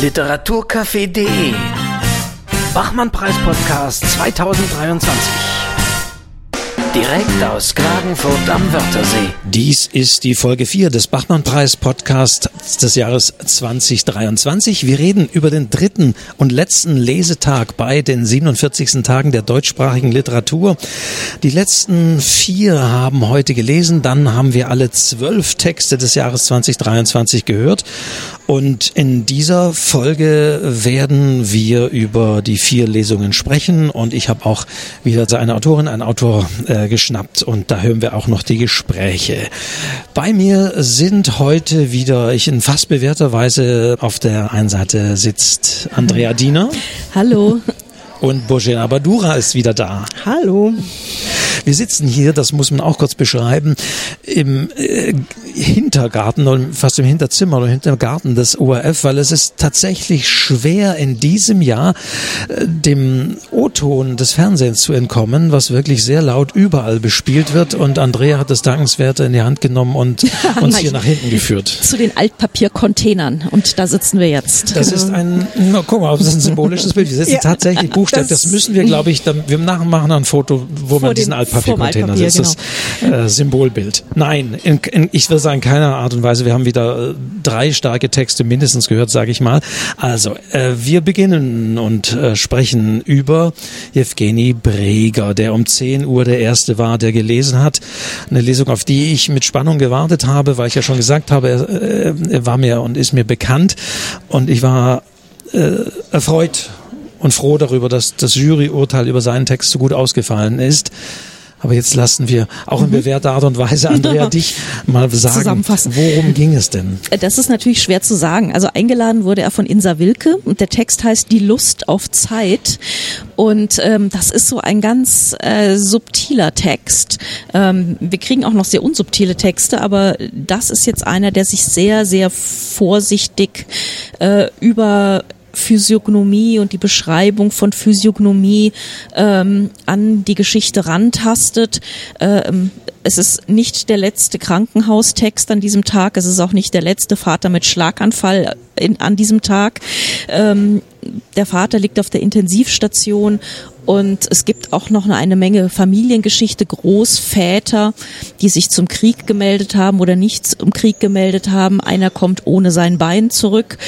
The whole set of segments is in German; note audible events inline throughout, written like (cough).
Literaturcafé.de Bachmann-Preis-Podcast 2023 Direkt aus Klagenfurt am Wörthersee. Dies ist die Folge 4 des Bachmann-Preis-Podcasts des Jahres 2023. Wir reden über den dritten und letzten Lesetag bei den 47. Tagen der deutschsprachigen Literatur. Die letzten vier haben heute gelesen, dann haben wir alle zwölf Texte des Jahres 2023 gehört und in dieser Folge werden wir über die vier Lesungen sprechen und ich habe auch wieder eine Autorin, einen Autor äh, geschnappt und da hören wir auch noch die Gespräche. Bei mir sind heute wieder, ich in fast bewährter Weise auf der einen Seite sitzt Andrea Diener. Hallo. Und Bojena Badura ist wieder da. Hallo. Wir sitzen hier, das muss man auch kurz beschreiben, im äh, Hintergarten oder fast im Hinterzimmer oder Hintergarten des ORF, weil es ist tatsächlich schwer in diesem Jahr äh, dem O-Ton des Fernsehens zu entkommen, was wirklich sehr laut überall bespielt wird und Andrea hat das Dankenswerte in die Hand genommen und (laughs) uns hier nach hinten geführt. Zu den Altpapiercontainern und da sitzen wir jetzt. Das ist ein, na, guck mal, das ist ein symbolisches Bild. Wir sitzen (laughs) ja, tatsächlich buchstäblich, das, das, müssen wir, glaube ich, dann, wir machen ein Foto, wo man diesen Altpapiercontainer sitzt. Genau. Das äh, Symbolbild. Nein, in, in, ich will sagen, keiner Art und Weise. Wir haben wieder äh, drei starke Texte mindestens gehört, sage ich mal. Also, äh, wir beginnen und äh, sprechen über Jewgeni Breger, der um 10 Uhr der Erste war, der gelesen hat. Eine Lesung, auf die ich mit Spannung gewartet habe, weil ich ja schon gesagt habe, er, äh, er war mir und ist mir bekannt. Und ich war äh, erfreut und froh darüber, dass das Juryurteil über seinen Text so gut ausgefallen ist. Aber jetzt lassen wir auch in mhm. bewährter Art und Weise, Andrea, (laughs) dich mal sagen, worum ging es denn? Das ist natürlich schwer zu sagen. Also eingeladen wurde er von Insa Wilke und der Text heißt Die Lust auf Zeit. Und ähm, das ist so ein ganz äh, subtiler Text. Ähm, wir kriegen auch noch sehr unsubtile Texte, aber das ist jetzt einer, der sich sehr, sehr vorsichtig äh, über Physiognomie und die Beschreibung von Physiognomie ähm, an die Geschichte rantastet. Ähm, es ist nicht der letzte Krankenhaustext an diesem Tag. Es ist auch nicht der letzte Vater mit Schlaganfall in, an diesem Tag. Ähm, der Vater liegt auf der Intensivstation und es gibt auch noch eine Menge Familiengeschichte, Großväter, die sich zum Krieg gemeldet haben oder nicht zum Krieg gemeldet haben. Einer kommt ohne sein Bein zurück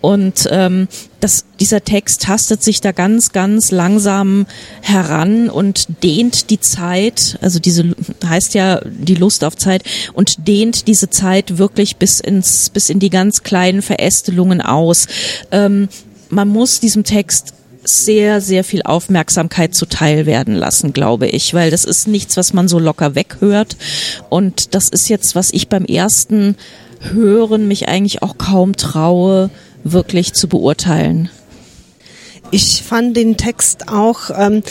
und ähm, das, dieser Text tastet sich da ganz, ganz langsam heran und dehnt die Zeit, also diese heißt ja die Lust auf Zeit und dehnt diese Zeit wirklich bis ins, bis in die ganz kleinen Verästelungen aus. Ähm, man muss diesem Text sehr, sehr viel Aufmerksamkeit zuteil werden lassen, glaube ich, weil das ist nichts, was man so locker weghört. Und das ist jetzt, was ich beim ersten Hören mich eigentlich auch kaum traue, wirklich zu beurteilen. Ich fand den Text auch ähm,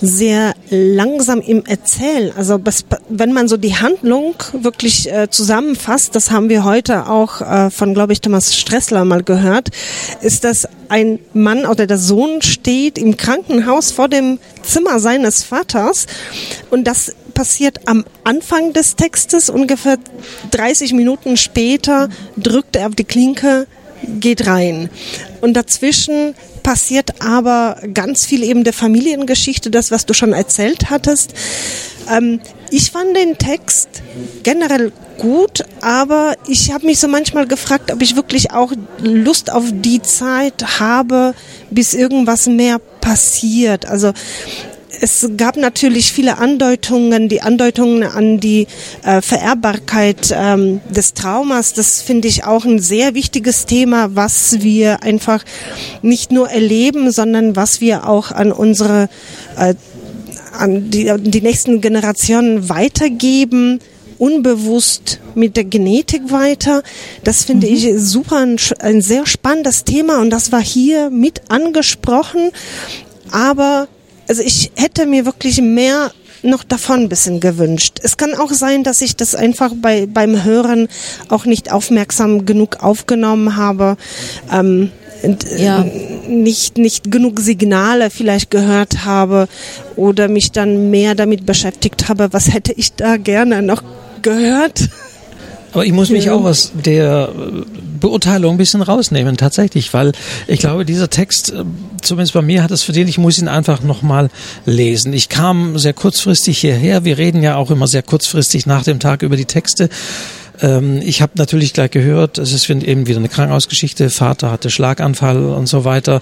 sehr langsam im Erzählen. Also wenn man so die Handlung wirklich äh, zusammenfasst, das haben wir heute auch äh, von, glaube ich, Thomas Stressler mal gehört, ist das ein Mann oder der Sohn steht im Krankenhaus vor dem Zimmer seines Vaters und das passiert am Anfang des Textes. Ungefähr 30 Minuten später drückt er auf die Klinke geht rein. Und dazwischen passiert aber ganz viel eben der Familiengeschichte, das, was du schon erzählt hattest. Ähm, ich fand den Text generell gut, aber ich habe mich so manchmal gefragt, ob ich wirklich auch Lust auf die Zeit habe, bis irgendwas mehr passiert. Also es gab natürlich viele Andeutungen, die Andeutungen an die äh, Vererbbarkeit ähm, des Traumas. Das finde ich auch ein sehr wichtiges Thema, was wir einfach nicht nur erleben, sondern was wir auch an unsere, äh, an die, die nächsten Generationen weitergeben unbewusst mit der Genetik weiter. Das finde mhm. ich super ein, ein sehr spannendes Thema und das war hier mit angesprochen. Aber also ich hätte mir wirklich mehr noch davon ein bisschen gewünscht. Es kann auch sein, dass ich das einfach bei, beim Hören auch nicht aufmerksam genug aufgenommen habe. Ähm, ja. nicht, nicht genug Signale vielleicht gehört habe oder mich dann mehr damit beschäftigt habe, was hätte ich da gerne noch gehört. Aber ich muss mich auch aus der Beurteilung ein bisschen rausnehmen, tatsächlich, weil ich glaube, dieser Text, äh, zumindest bei mir hat es verdient, ich muss ihn einfach nochmal lesen. Ich kam sehr kurzfristig hierher. Wir reden ja auch immer sehr kurzfristig nach dem Tag über die Texte. Ähm, ich habe natürlich gleich gehört, es ist eben wieder eine Krankenhausgeschichte, Vater hatte Schlaganfall und so weiter.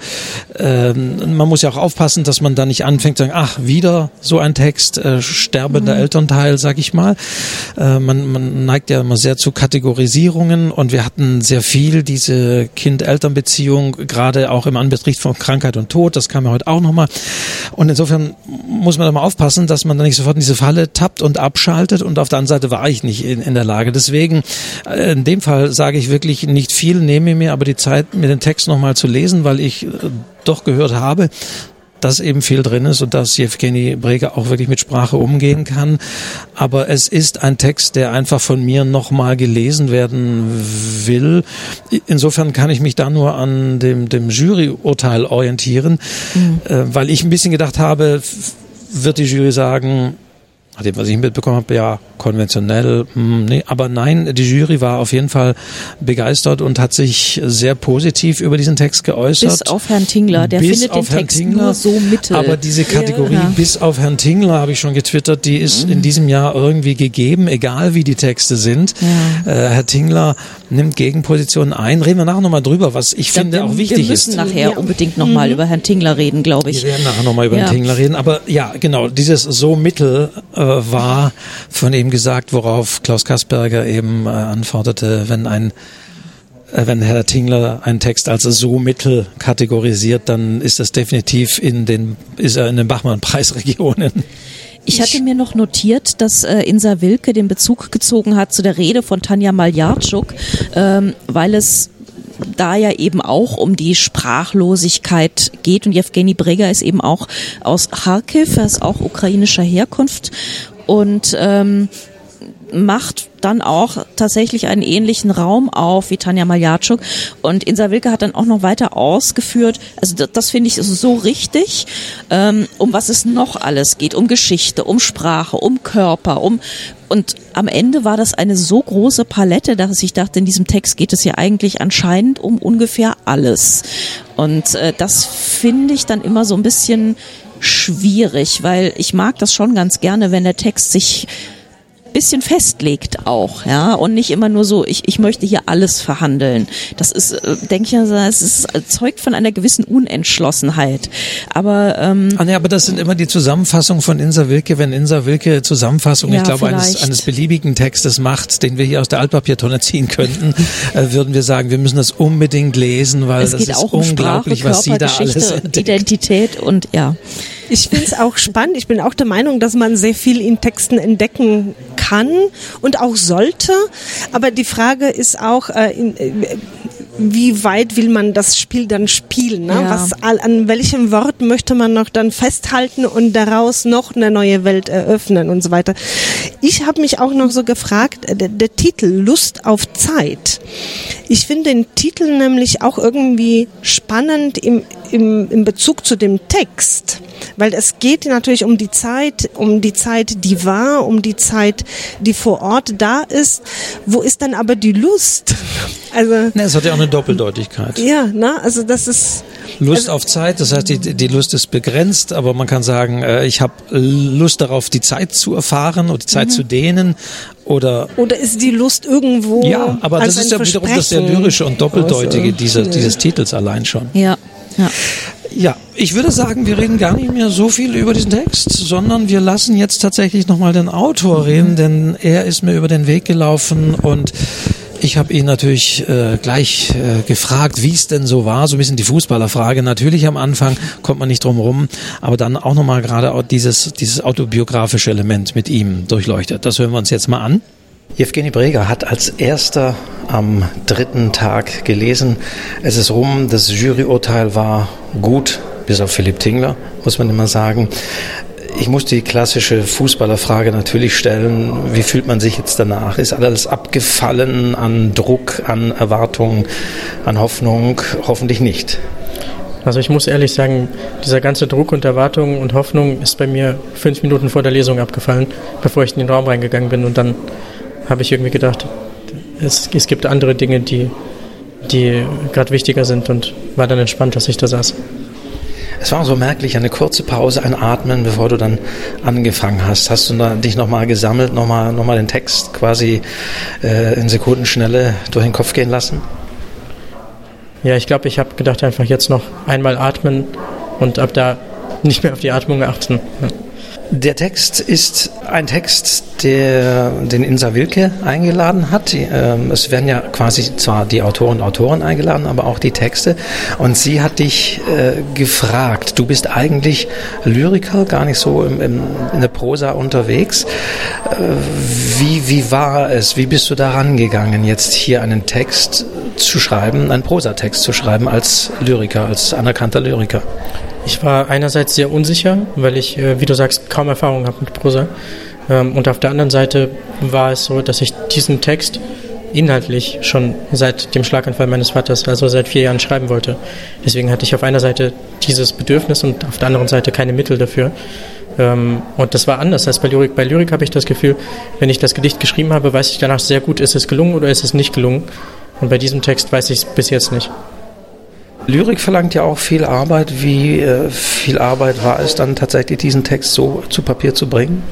Ähm, man muss ja auch aufpassen, dass man da nicht anfängt zu sagen, ach, wieder so ein Text, äh, sterbender mhm. Elternteil, sag ich mal. Äh, man, man neigt ja immer sehr zu Kategorisierungen und wir hatten sehr viel diese Kind-Eltern-Beziehung, gerade auch im Anbetracht von Krankheit und Tod, das kam ja heute auch nochmal. Und insofern muss man da mal aufpassen, dass man da nicht sofort in diese Falle tappt und abschaltet und auf der anderen Seite war ich nicht in, in der Lage. Deswegen deswegen, äh, in dem Fall sage ich wirklich nicht viel, nehme mir aber die Zeit, mir den Text nochmal zu lesen, weil ich äh, doch gehört habe, dass eben viel drin ist und dass Jewgeni Breger auch wirklich mit Sprache umgehen kann. Aber es ist ein Text, der einfach von mir nochmal gelesen werden will. Insofern kann ich mich da nur an dem, dem Juryurteil orientieren, mhm. äh, weil ich ein bisschen gedacht habe, wird die Jury sagen, nach dem, was ich mitbekommen habe, ja, konventionell, mh, hm, nee, aber nein, die Jury war auf jeden Fall begeistert und hat sich sehr positiv über diesen Text geäußert. Bis auf Herrn Tingler, der bis findet den Text Tingler, nur so mittel. Aber diese Kategorie ja. bis auf Herrn Tingler, habe ich schon getwittert, die ist mhm. in diesem Jahr irgendwie gegeben, egal wie die Texte sind. Ja. Äh, Herr Tingler nimmt Gegenpositionen ein. Reden wir nachher nochmal drüber, was ich ja, finde wir, auch wichtig ist. Wir müssen ist. nachher ja. unbedingt nochmal mhm. über Herrn Tingler reden, glaube ich. Wir werden nachher nochmal über Herrn Tingler reden. Aber ja, genau, dieses so mittel äh, war von ihm gesagt, worauf Klaus Kasperger eben äh, antwortete, wenn ein äh, wenn Herr Tingler einen Text als so mittel kategorisiert, dann ist das definitiv in den, ist er in den Bachmann-Preisregionen. Ich hatte mir noch notiert, dass äh, Insa Wilke den Bezug gezogen hat zu der Rede von Tanja Maljarczuk, ähm, weil es da ja eben auch um die Sprachlosigkeit geht. Und Jewgeni Breger ist eben auch aus Kharkiv, er ist auch ukrainischer Herkunft. Und ähm, macht dann auch tatsächlich einen ähnlichen Raum auf wie Tanja Maljatschuk. Und Insa Wilke hat dann auch noch weiter ausgeführt, also das, das finde ich so richtig, ähm, um was es noch alles geht, um Geschichte, um Sprache, um Körper, um und am Ende war das eine so große Palette, dass ich dachte, in diesem Text geht es ja eigentlich anscheinend um ungefähr alles. Und äh, das finde ich dann immer so ein bisschen schwierig, weil ich mag das schon ganz gerne, wenn der Text sich bisschen festlegt auch, ja, und nicht immer nur so, ich, ich möchte hier alles verhandeln. Das ist, äh, denke ich, also, es ist, zeugt von einer gewissen Unentschlossenheit. Aber ähm, ah, nee, aber das sind immer die Zusammenfassungen von Insa Wilke, wenn Insa Wilke Zusammenfassung, ja, ich glaube, eines, eines beliebigen Textes macht, den wir hier aus der Altpapiertonne ziehen könnten, (laughs) äh, würden wir sagen, wir müssen das unbedingt lesen, weil es das ist um unglaublich, Sprache, was sie da alles entdeckt. Identität und ja. Ich finde es auch spannend. Ich bin auch der Meinung, dass man sehr viel in Texten entdecken kann und auch sollte. Aber die Frage ist auch, äh, in, äh, wie weit will man das Spiel dann spielen? Ne? Ja. Was, an welchem Wort möchte man noch dann festhalten und daraus noch eine neue Welt eröffnen und so weiter? Ich habe mich auch noch so gefragt, äh, der, der Titel Lust auf Zeit. Ich finde den Titel nämlich auch irgendwie spannend im, im, im Bezug zu dem Text, weil es geht natürlich um die Zeit, um die Zeit, die war, um die Zeit, die vor Ort da ist. Wo ist dann aber die Lust? (laughs) Also ne, es hat ja auch eine Doppeldeutigkeit. Ja, na, also das ist Lust also, auf Zeit, das heißt, die, die Lust ist begrenzt, aber man kann sagen, äh, ich habe Lust darauf, die Zeit zu erfahren oder die Zeit mhm. zu dehnen oder oder ist die Lust irgendwo ja aber das ist ja wiederum das sehr lyrische und doppeldeutige dieser, dieses Titels allein schon. Ja ja. Ja, ich würde sagen, wir reden gar nicht mehr so viel über diesen Text, sondern wir lassen jetzt tatsächlich nochmal den Autor reden, denn er ist mir über den Weg gelaufen und ich habe ihn natürlich äh, gleich äh, gefragt, wie es denn so war, so ein bisschen die Fußballerfrage. Natürlich am Anfang kommt man nicht drum rum, aber dann auch nochmal gerade dieses, dieses autobiografische Element mit ihm durchleuchtet. Das hören wir uns jetzt mal an. Jewgeni Breger hat als erster am dritten Tag gelesen, es ist rum, das Juryurteil war gut, bis auf Philipp Tingler, muss man immer sagen. Ich muss die klassische Fußballerfrage natürlich stellen, wie fühlt man sich jetzt danach? Ist alles abgefallen an Druck, an Erwartungen, an Hoffnung? Hoffentlich nicht. Also ich muss ehrlich sagen, dieser ganze Druck und Erwartungen und Hoffnung ist bei mir fünf Minuten vor der Lesung abgefallen, bevor ich in den Raum reingegangen bin und dann habe ich irgendwie gedacht, es, es gibt andere Dinge, die, die gerade wichtiger sind und war dann entspannt, dass ich da saß. Es war so merklich, eine kurze Pause, ein Atmen, bevor du dann angefangen hast. Hast du dich nochmal gesammelt, nochmal noch mal den Text quasi äh, in Sekundenschnelle durch den Kopf gehen lassen? Ja, ich glaube, ich habe gedacht, einfach jetzt noch einmal atmen und ab da nicht mehr auf die Atmung achten. Der Text ist ein Text, der den Insa Wilke eingeladen hat. Ähm, es werden ja quasi zwar die Autoren und Autoren eingeladen, aber auch die Texte. Und sie hat dich äh, gefragt. Du bist eigentlich Lyriker, gar nicht so in der Prosa unterwegs. Äh, wie, wie war es? Wie bist du daran gegangen, jetzt hier einen Text zu schreiben, einen Prosatext zu schreiben als Lyriker, als anerkannter Lyriker? Ich war einerseits sehr unsicher, weil ich, äh, wie du sagst, kaum Erfahrung habe mit Prosa. Ähm, und auf der anderen Seite war es so, dass ich diesen Text inhaltlich schon seit dem Schlaganfall meines Vaters, also seit vier Jahren, schreiben wollte. Deswegen hatte ich auf einer Seite dieses Bedürfnis und auf der anderen Seite keine Mittel dafür. Ähm, und das war anders als bei Lyrik. Bei Lyrik habe ich das Gefühl, wenn ich das Gedicht geschrieben habe, weiß ich danach sehr gut, ist es gelungen oder ist es nicht gelungen. Und bei diesem Text weiß ich es bis jetzt nicht. Lyrik verlangt ja auch viel Arbeit. Wie äh, viel Arbeit war es dann tatsächlich, diesen Text so zu Papier zu bringen?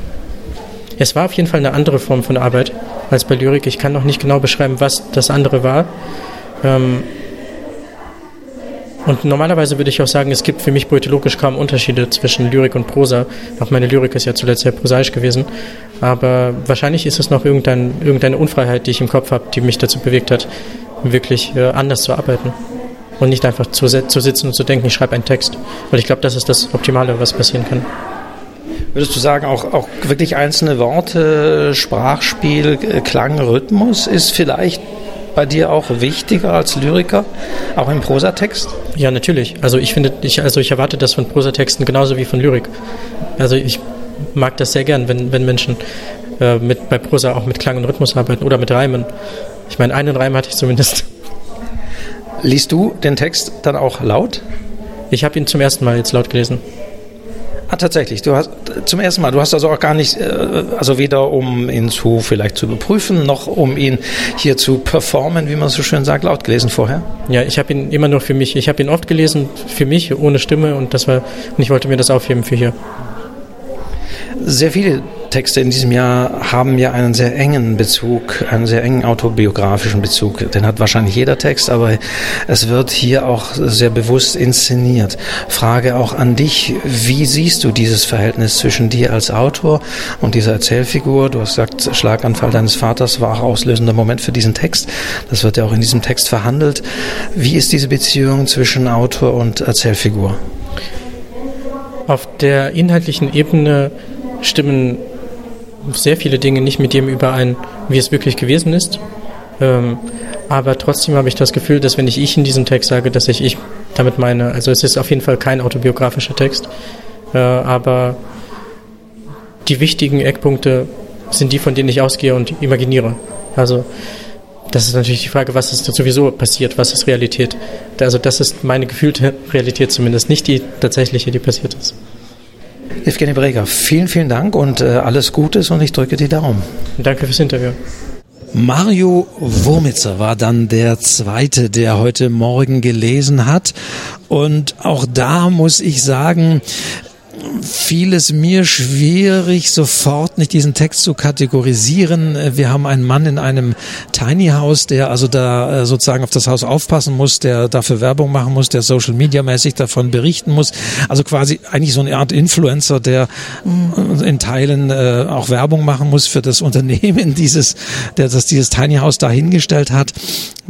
Es war auf jeden Fall eine andere Form von Arbeit als bei Lyrik. Ich kann noch nicht genau beschreiben, was das andere war. Ähm und normalerweise würde ich auch sagen, es gibt für mich poetologisch kaum Unterschiede zwischen Lyrik und Prosa. Auch meine Lyrik ist ja zuletzt sehr prosaisch gewesen. Aber wahrscheinlich ist es noch irgendein, irgendeine Unfreiheit, die ich im Kopf habe, die mich dazu bewegt hat, wirklich äh, anders zu arbeiten und nicht einfach zu, zu sitzen und zu denken, ich schreibe einen Text. Weil ich glaube, das ist das Optimale, was passieren kann. Würdest du sagen, auch, auch wirklich einzelne Worte, Sprachspiel, Klang, Rhythmus ist vielleicht bei dir auch wichtiger als Lyriker, auch im Prosatext? Ja, natürlich. Also ich finde, ich, also ich erwarte das von Prosatexten genauso wie von Lyrik. Also ich mag das sehr gern, wenn, wenn Menschen äh, mit, bei Prosa auch mit Klang und Rhythmus arbeiten oder mit Reimen. Ich meine, einen Reim hatte ich zumindest. Liest du den Text dann auch laut? Ich habe ihn zum ersten Mal jetzt laut gelesen. Ah, tatsächlich. Du hast zum ersten Mal. Du hast also auch gar nicht, äh, also weder um ihn zu vielleicht zu überprüfen, noch um ihn hier zu performen, wie man so schön sagt, laut gelesen vorher. Ja, ich habe ihn immer nur für mich. Ich habe ihn oft gelesen für mich ohne Stimme und das war und ich wollte mir das aufheben für hier. Sehr viele Texte in diesem Jahr haben ja einen sehr engen Bezug, einen sehr engen autobiografischen Bezug. Den hat wahrscheinlich jeder Text, aber es wird hier auch sehr bewusst inszeniert. Frage auch an dich, wie siehst du dieses Verhältnis zwischen dir als Autor und dieser Erzählfigur? Du hast gesagt, Schlaganfall deines Vaters war auch auslösender Moment für diesen Text. Das wird ja auch in diesem Text verhandelt. Wie ist diese Beziehung zwischen Autor und Erzählfigur? Auf der inhaltlichen Ebene stimmen sehr viele Dinge nicht mit dem überein, wie es wirklich gewesen ist. Ähm, aber trotzdem habe ich das Gefühl, dass wenn ich ich in diesem Text sage, dass ich ich damit meine, also es ist auf jeden Fall kein autobiografischer Text, äh, aber die wichtigen Eckpunkte sind die, von denen ich ausgehe und imaginiere. Also das ist natürlich die Frage, was ist sowieso passiert, was ist Realität. Also das ist meine gefühlte Realität zumindest, nicht die tatsächliche, die passiert ist. Evgeny Breger, vielen, vielen Dank und äh, alles Gutes und ich drücke die Daumen. Danke fürs Interview. Mario Wurmitzer war dann der zweite, der heute Morgen gelesen hat. Und auch da muss ich sagen, fiel es mir schwierig, sofort nicht diesen Text zu kategorisieren. Wir haben einen Mann in einem Tiny House, der also da äh, sozusagen auf das Haus aufpassen muss, der dafür Werbung machen muss, der Social Media mäßig davon berichten muss. Also quasi eigentlich so eine Art Influencer, der mhm. in Teilen äh, auch Werbung machen muss für das Unternehmen, (laughs) dieses, der das dieses Tiny House dahingestellt hat.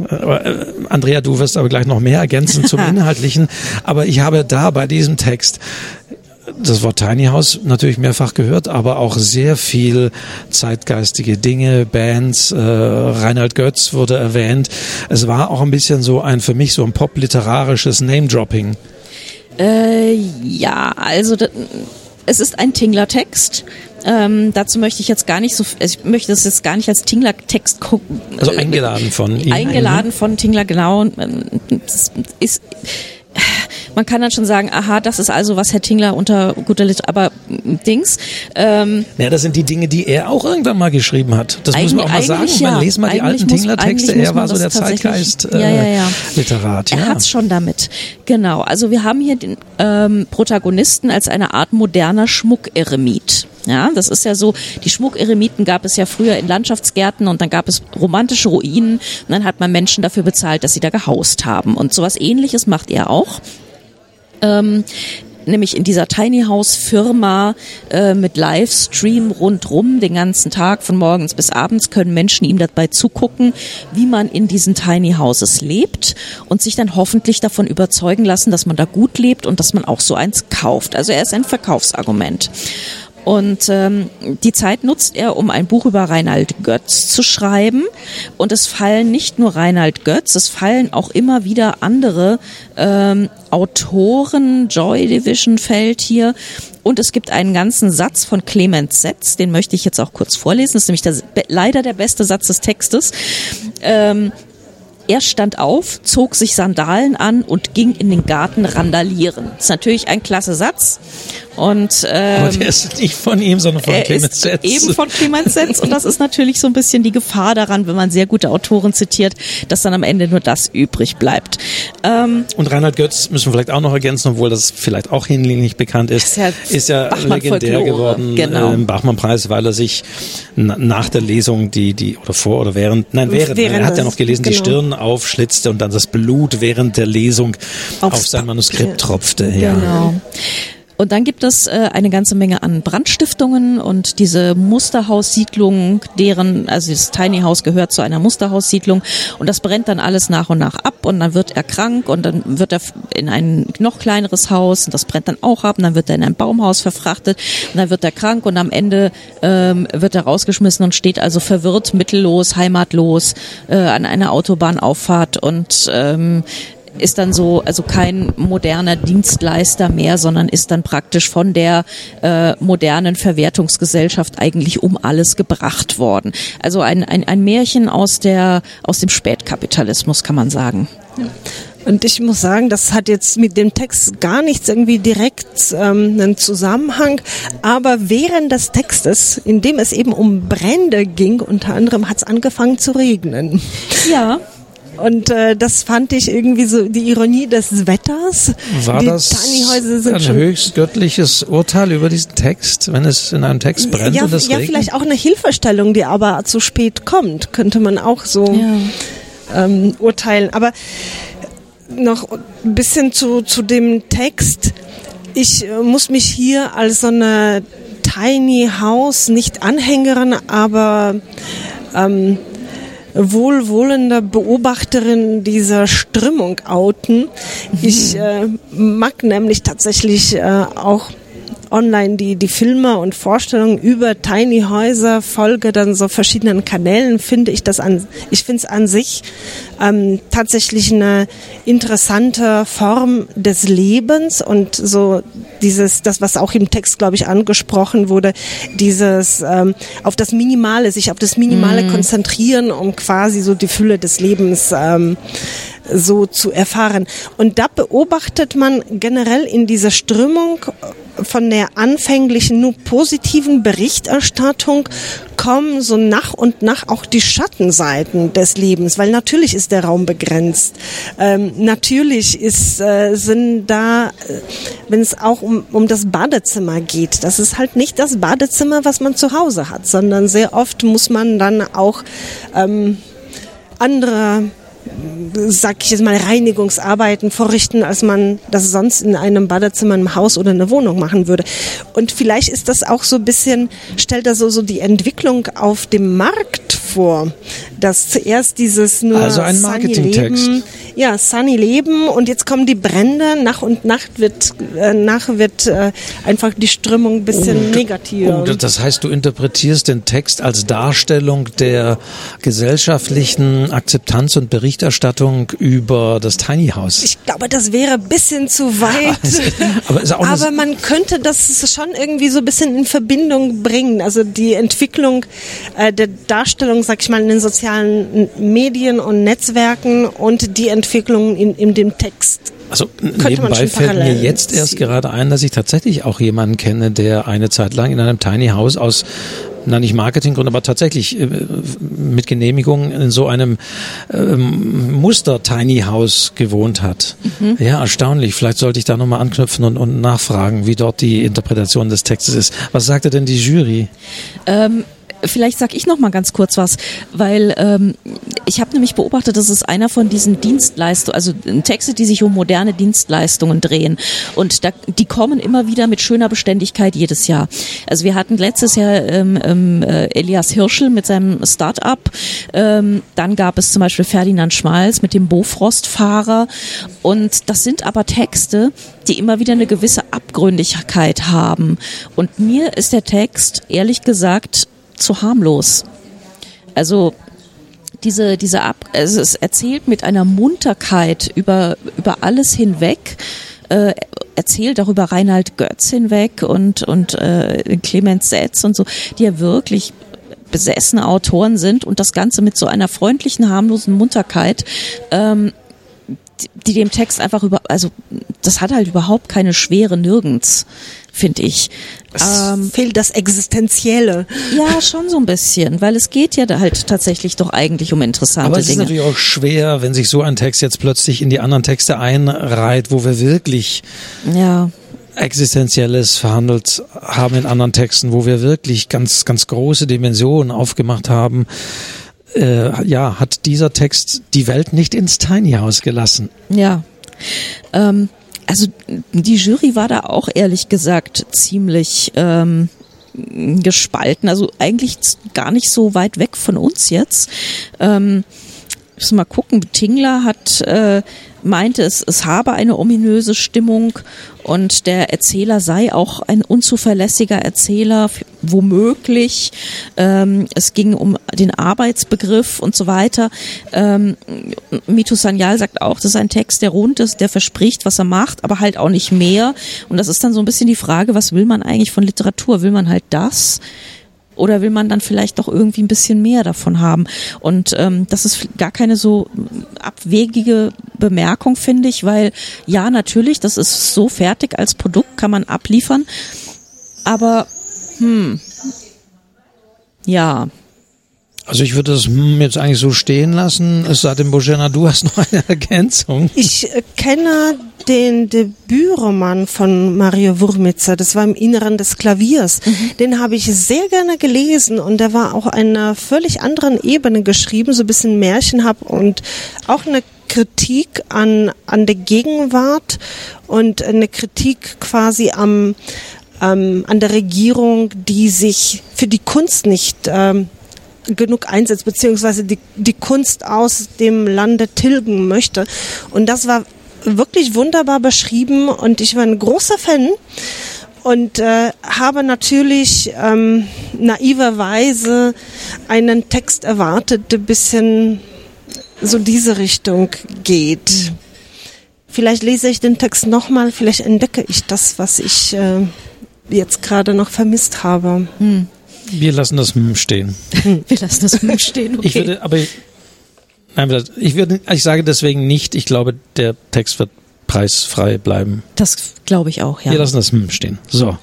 Äh, Andrea, du wirst aber gleich noch mehr ergänzen zum (laughs) Inhaltlichen. Aber ich habe da bei diesem Text das Wort Tiny House natürlich mehrfach gehört, aber auch sehr viel zeitgeistige Dinge, Bands, äh, Reinhard Götz wurde erwähnt. Es war auch ein bisschen so ein für mich so ein pop-literarisches Name-Dropping. Äh, ja, also es ist ein Tingler-Text. Ähm, dazu möchte ich jetzt gar nicht so, also ich möchte das jetzt gar nicht als Tingler-Text gucken. Also eingeladen von ihm. Eingeladen von Tingler, genau. Das ist man kann dann schon sagen, aha, das ist also, was Herr Tingler unter guter Literatur, aber Dings. Ähm, ja, das sind die Dinge, die er auch irgendwann mal geschrieben hat. Das muss man auch mal sagen. Ja. Man lest mal die alten Tingler-Texte. Er war so der Zeitgeist-Literat. Äh, ja, ja, ja. Er hat's schon damit. Genau. Also wir haben hier den ähm, Protagonisten als eine Art moderner Schmuckeremit. Ja, das ist ja so, die Schmuckeremiten gab es ja früher in Landschaftsgärten und dann gab es romantische Ruinen und dann hat man Menschen dafür bezahlt, dass sie da gehaust haben. Und sowas ähnliches macht er auch. Ähm, nämlich in dieser Tiny House Firma äh, mit Livestream rundrum den ganzen Tag von morgens bis abends können Menschen ihm dabei zugucken, wie man in diesen Tiny Houses lebt und sich dann hoffentlich davon überzeugen lassen, dass man da gut lebt und dass man auch so eins kauft. Also er ist ein Verkaufsargument. Und ähm, die Zeit nutzt er, um ein Buch über Reinhard Götz zu schreiben. Und es fallen nicht nur Reinhard Götz, es fallen auch immer wieder andere ähm, Autoren. Joy Division fällt hier. Und es gibt einen ganzen Satz von Clemens Setz, den möchte ich jetzt auch kurz vorlesen. Das ist nämlich der, leider der beste Satz des Textes. Ähm, er stand auf, zog sich Sandalen an und ging in den Garten randalieren. Das ist natürlich ein klasse Satz. Und, ähm, Aber der ist nicht von ihm, sondern von Clemens Setz. Eben von Clemens Setz. Und das ist natürlich so ein bisschen die Gefahr daran, wenn man sehr gute Autoren zitiert, dass dann am Ende nur das übrig bleibt. Ähm, und Reinhard Götz müssen wir vielleicht auch noch ergänzen, obwohl das vielleicht auch hinlänglich bekannt ist, ist ja, ist ja legendär geworden genau. äh, im Bachmann-Preis, weil er sich nach der Lesung die, die, oder vor oder während, nein, während, während er hat ja noch gelesen, genau. die Stirn aufschlitzte und dann das Blut während der Lesung Aufs auf sein Manuskript tropfte. Ja. Genau. Und dann gibt es äh, eine ganze Menge an Brandstiftungen und diese Musterhaussiedlung, deren, also das Tiny House gehört zu einer Musterhaussiedlung und das brennt dann alles nach und nach ab und dann wird er krank und dann wird er in ein noch kleineres Haus und das brennt dann auch ab und dann wird er in ein Baumhaus verfrachtet und dann wird er krank und am Ende ähm, wird er rausgeschmissen und steht also verwirrt, mittellos, heimatlos äh, an einer Autobahnauffahrt und ähm, ist dann so, also kein moderner Dienstleister mehr, sondern ist dann praktisch von der äh, modernen Verwertungsgesellschaft eigentlich um alles gebracht worden. Also ein, ein, ein Märchen aus der aus dem Spätkapitalismus kann man sagen. Ja. Und ich muss sagen, das hat jetzt mit dem Text gar nichts irgendwie direkt ähm, einen Zusammenhang. Aber während des Textes, in dem es eben um Brände ging, unter anderem hat es angefangen zu regnen. Ja. Und äh, das fand ich irgendwie so die Ironie des Wetters. War die das ein höchst göttliches Urteil über diesen Text, wenn es in einem Text brennt ja, und es Ja, regnet? vielleicht auch eine Hilfestellung, die aber zu spät kommt, könnte man auch so ja. ähm, urteilen. Aber noch ein bisschen zu, zu dem Text. Ich äh, muss mich hier als so eine Tiny House nicht anhängerin, aber ähm, wohlwollender Beobachterin dieser Strömung outen. Ich äh, mag nämlich tatsächlich äh, auch online die, die Filme und Vorstellungen über Tiny Häuser, folge dann so verschiedenen Kanälen, finde ich das an, ich finde es an sich ähm, tatsächlich eine interessante Form des Lebens und so dieses, das, was auch im Text, glaube ich, angesprochen wurde, dieses ähm, auf das Minimale, sich auf das Minimale mm. konzentrieren, um quasi so die Fülle des Lebens ähm, so zu erfahren. Und da beobachtet man generell in dieser Strömung von der anfänglichen nur positiven Berichterstattung kommen so nach und nach auch die Schattenseiten des Lebens, weil natürlich ist der Raum begrenzt. Ähm, natürlich ist, äh, sind da, äh, wenn es auch um, um das Badezimmer geht, das ist halt nicht das Badezimmer, was man zu Hause hat, sondern sehr oft muss man dann auch ähm, andere sag ich jetzt mal, Reinigungsarbeiten vorrichten, als man das sonst in einem Badezimmer, einem Haus oder einer Wohnung machen würde. Und vielleicht ist das auch so ein bisschen, stellt er so, so die Entwicklung auf dem Markt vor, dass zuerst dieses nur also ein Marketingtext. Ja, sunny Leben und jetzt kommen die Brände, nach und nach wird, äh, nach wird äh, einfach die Strömung ein bisschen oh, negativer. Oh, das heißt, du interpretierst den Text als Darstellung der gesellschaftlichen Akzeptanz und Berichterstattung Berichterstattung über das Tiny House. Ich glaube, das wäre ein bisschen zu weit. (laughs) aber, aber man könnte das schon irgendwie so ein bisschen in Verbindung bringen. Also die Entwicklung äh, der Darstellung, sag ich mal, in den sozialen Medien und Netzwerken und die Entwicklung in, in dem Text. Also nebenbei fällt mir jetzt erst gerade ein, dass ich tatsächlich auch jemanden kenne, der eine Zeit lang in einem Tiny House aus na nicht Marketinggrund, aber tatsächlich äh, mit Genehmigung in so einem ähm, Muster Tiny House gewohnt hat. Mhm. Ja, erstaunlich. Vielleicht sollte ich da nochmal anknüpfen und, und nachfragen, wie dort die Interpretation des Textes ist. Was sagte denn die Jury? Ähm Vielleicht sag ich noch mal ganz kurz was, weil ähm, ich habe nämlich beobachtet, dass es einer von diesen Dienstleistungen, also Texte, die sich um moderne Dienstleistungen drehen. Und da, die kommen immer wieder mit schöner Beständigkeit jedes Jahr. Also wir hatten letztes Jahr ähm, ähm, äh, Elias Hirschel mit seinem Start-up, ähm, dann gab es zum Beispiel Ferdinand Schmalz mit dem Bofrost-Fahrer. Und das sind aber Texte, die immer wieder eine gewisse Abgründigkeit haben. Und mir ist der Text ehrlich gesagt zu harmlos. Also diese, diese Ab also es erzählt mit einer Munterkeit über, über alles hinweg, äh, erzählt auch über Reinhard Götz hinweg und, und äh, Clemens Setz und so, die ja wirklich besessene Autoren sind und das Ganze mit so einer freundlichen, harmlosen Munterkeit, ähm, die, dem Text einfach über, also das hat halt überhaupt keine Schwere nirgends finde ich. Es ähm, fehlt das Existenzielle. Ja, schon so ein bisschen, weil es geht ja halt tatsächlich doch eigentlich um interessante Dinge. Aber es ist natürlich auch schwer, wenn sich so ein Text jetzt plötzlich in die anderen Texte einreiht, wo wir wirklich ja. Existenzielles verhandelt haben in anderen Texten, wo wir wirklich ganz, ganz große Dimensionen aufgemacht haben. Äh, ja, hat dieser Text die Welt nicht ins Tiny House gelassen. Ja. Ähm, also die Jury war da auch ehrlich gesagt ziemlich ähm, gespalten. Also eigentlich gar nicht so weit weg von uns jetzt. Ähm, müssen mal gucken. Tingler hat äh, meinte, es, es habe eine ominöse Stimmung und der Erzähler sei auch ein unzuverlässiger Erzähler, womöglich. Ähm, es ging um den Arbeitsbegriff und so weiter. Ähm, Mitu Sanyal sagt auch, das ist ein Text, der rund ist, der verspricht, was er macht, aber halt auch nicht mehr. Und das ist dann so ein bisschen die Frage, was will man eigentlich von Literatur? Will man halt das? Oder will man dann vielleicht doch irgendwie ein bisschen mehr davon haben? Und ähm, das ist gar keine so abwegige Bemerkung, finde ich, weil ja, natürlich, das ist so fertig als Produkt, kann man abliefern. Aber, hm, ja, also ich würde das jetzt eigentlich so stehen lassen. Es sei denn, Bojana, du hast noch eine (laughs) Ergänzung. Ich äh, kenne den Debütroman von Mario Wurmitzer. Das war im Inneren des Klaviers. Mhm. Den habe ich sehr gerne gelesen und der war auch einer völlig anderen Ebene geschrieben, so ein bisschen märchenhaft und auch eine Kritik an, an der Gegenwart und eine Kritik quasi am, ähm, an der Regierung, die sich für die Kunst nicht ähm, genug einsetzt, beziehungsweise die, die Kunst aus dem Lande tilgen möchte. Und das war wirklich wunderbar beschrieben und ich war ein großer Fan und äh, habe natürlich ähm, naiverweise einen Text erwartet, der ein bisschen so diese Richtung geht. Vielleicht lese ich den Text nochmal, vielleicht entdecke ich das, was ich äh, jetzt gerade noch vermisst habe. Hm. Wir lassen das stehen. (laughs) Wir lassen das stehen, okay. Ich würde, aber nein, ich würde, ich sage deswegen nicht, ich glaube, der Text wird preisfrei bleiben. Das glaube ich auch, ja. Wir lassen das stehen. So.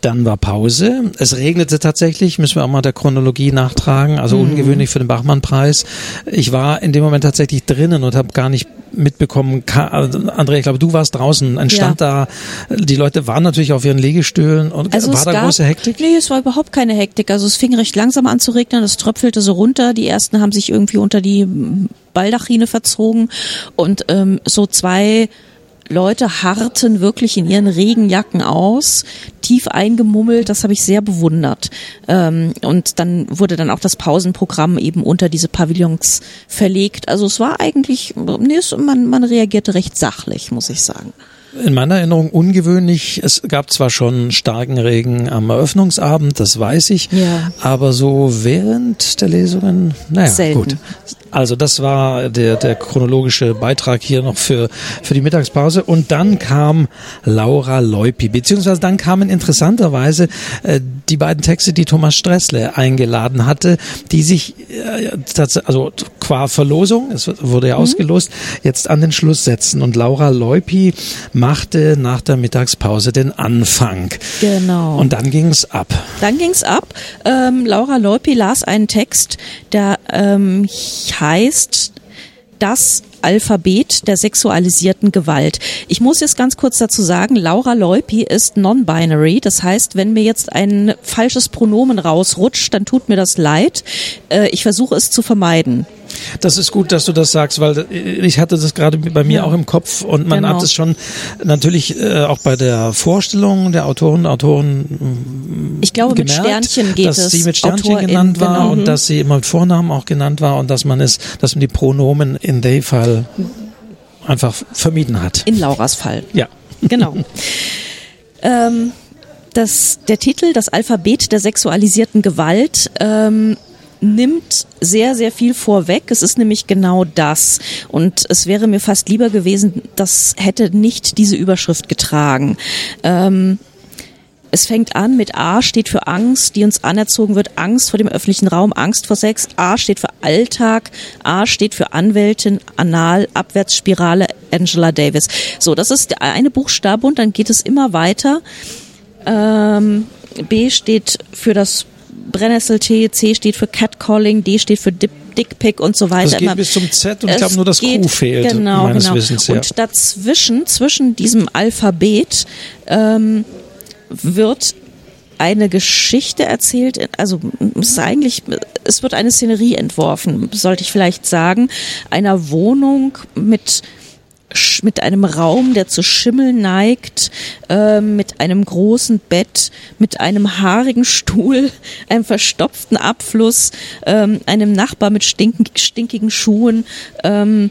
Dann war Pause. Es regnete tatsächlich, müssen wir auch mal der Chronologie nachtragen, also mhm. ungewöhnlich für den Bachmann-Preis. Ich war in dem Moment tatsächlich drinnen und habe gar nicht mitbekommen, also, Andrea, ich glaube, du warst draußen, ein Stand ja. da, die Leute waren natürlich auf ihren Liegestühlen und also war da gab, große Hektik? Nee, es war überhaupt keine Hektik. Also es fing recht langsam an zu regnen, es tröpfelte so runter, die ersten haben sich irgendwie unter die Baldachine verzogen und ähm, so zwei Leute harrten wirklich in ihren Regenjacken aus, tief eingemummelt, das habe ich sehr bewundert. Ähm, und dann wurde dann auch das Pausenprogramm eben unter diese Pavillons verlegt. Also es war eigentlich, nee, man, man reagierte recht sachlich, muss ich sagen. In meiner Erinnerung ungewöhnlich. Es gab zwar schon starken Regen am Eröffnungsabend, das weiß ich, ja. aber so während der Lesungen, naja, Selten. gut. Also das war der, der chronologische Beitrag hier noch für, für die Mittagspause. Und dann kam Laura Leupi, beziehungsweise dann kamen interessanterweise äh, die beiden Texte, die Thomas Stressle eingeladen hatte, die sich äh, also qua Verlosung, es wurde ja mhm. ausgelost, jetzt an den Schluss setzen. Und Laura Leupi machte nach der Mittagspause den Anfang. Genau. Und dann ging's ab. Dann ging's ab. Ähm, Laura Leupi las einen Text, der ähm, heißt das Alphabet der sexualisierten Gewalt. Ich muss jetzt ganz kurz dazu sagen, Laura Leupi ist non-binary. Das heißt, wenn mir jetzt ein falsches Pronomen rausrutscht, dann tut mir das leid. Äh, ich versuche es zu vermeiden. Das ist gut, dass du das sagst, weil ich hatte das gerade bei mir ja. auch im Kopf und man genau. hat es schon natürlich äh, auch bei der Vorstellung der Autoren Autoren mm, Ich glaube, gemerkt, mit Sternchen geht dass es. sie mit Sternchen Autorin, genannt war genau. und dass sie immer mit Vornamen auch genannt war und dass man es, dass man die Pronomen in dem Fall einfach vermieden hat. In Lauras Fall. Ja. Genau. (laughs) ähm, das, der Titel, das Alphabet der sexualisierten Gewalt, ähm, nimmt sehr, sehr viel vorweg. Es ist nämlich genau das. Und es wäre mir fast lieber gewesen, das hätte nicht diese Überschrift getragen. Ähm, es fängt an mit A steht für Angst, die uns anerzogen wird, Angst vor dem öffentlichen Raum, Angst vor Sex. A steht für Alltag, A steht für Anwältin, Anal, Abwärtsspirale, Angela Davis. So, das ist der eine Buchstabe und dann geht es immer weiter. Ähm, B steht für das Brennnesseltee, C steht für Catcalling, D steht für Dip Dickpick und so weiter. Das geht bis zum Z und ich glaube nur das geht, Q fehlt genau, meines genau. Wissens. Ja. Und dazwischen, zwischen diesem Alphabet ähm, wird eine Geschichte erzählt, also es ist eigentlich, es wird eine Szenerie entworfen, sollte ich vielleicht sagen, einer Wohnung mit mit einem Raum, der zu Schimmel neigt, äh, mit einem großen Bett, mit einem haarigen Stuhl, (laughs) einem verstopften Abfluss, ähm, einem Nachbar mit stink stinkigen Schuhen. Ähm,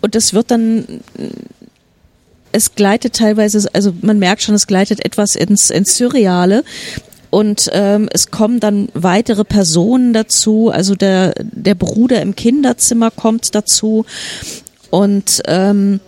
und das wird dann es gleitet teilweise, also man merkt schon, es gleitet etwas ins, ins Surreale. Und ähm, es kommen dann weitere Personen dazu, also der, der Bruder im Kinderzimmer kommt dazu und ähm,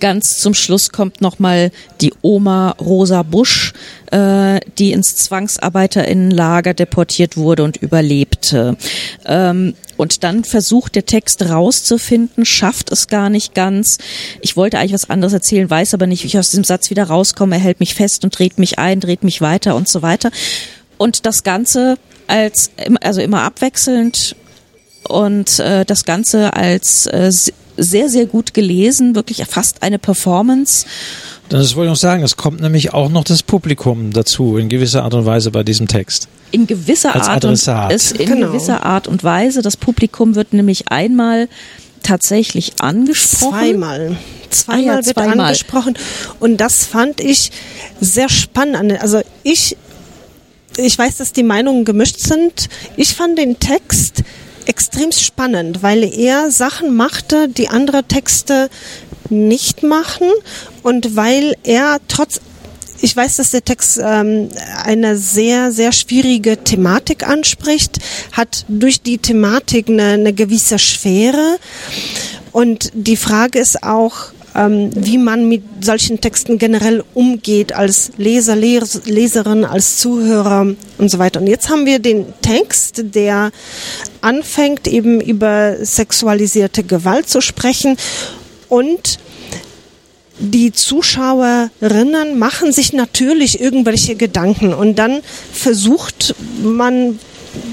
ganz zum Schluss kommt nochmal die Oma Rosa Busch, äh, die ins Zwangsarbeiterinnenlager deportiert wurde und überlebte. Ähm, und dann versucht der Text rauszufinden, schafft es gar nicht ganz. Ich wollte eigentlich was anderes erzählen, weiß aber nicht, wie ich aus diesem Satz wieder rauskomme. Er hält mich fest und dreht mich ein, dreht mich weiter und so weiter. Und das Ganze als, also immer abwechselnd und äh, das Ganze als äh, sehr, sehr gut gelesen, wirklich fast eine Performance. Das wollte ich noch sagen, es kommt nämlich auch noch das Publikum dazu, in gewisser Art und Weise bei diesem Text. In gewisser, Art und, ist in genau. gewisser Art und Weise. Das Publikum wird nämlich einmal tatsächlich angesprochen. Zweimal. Zweimal ah ja, wird zweimal. angesprochen. Und das fand ich sehr spannend. Also ich, ich weiß, dass die Meinungen gemischt sind. Ich fand den Text extrem spannend, weil er Sachen machte, die andere Texte nicht machen und weil er trotz ich weiß, dass der Text ähm, eine sehr, sehr schwierige Thematik anspricht, hat durch die Thematik eine, eine gewisse Schwere. Und die Frage ist auch, ähm, wie man mit solchen Texten generell umgeht als Leser, Les Leserin, als Zuhörer und so weiter. Und jetzt haben wir den Text, der anfängt eben über sexualisierte Gewalt zu sprechen und die Zuschauerinnen machen sich natürlich irgendwelche Gedanken und dann versucht man,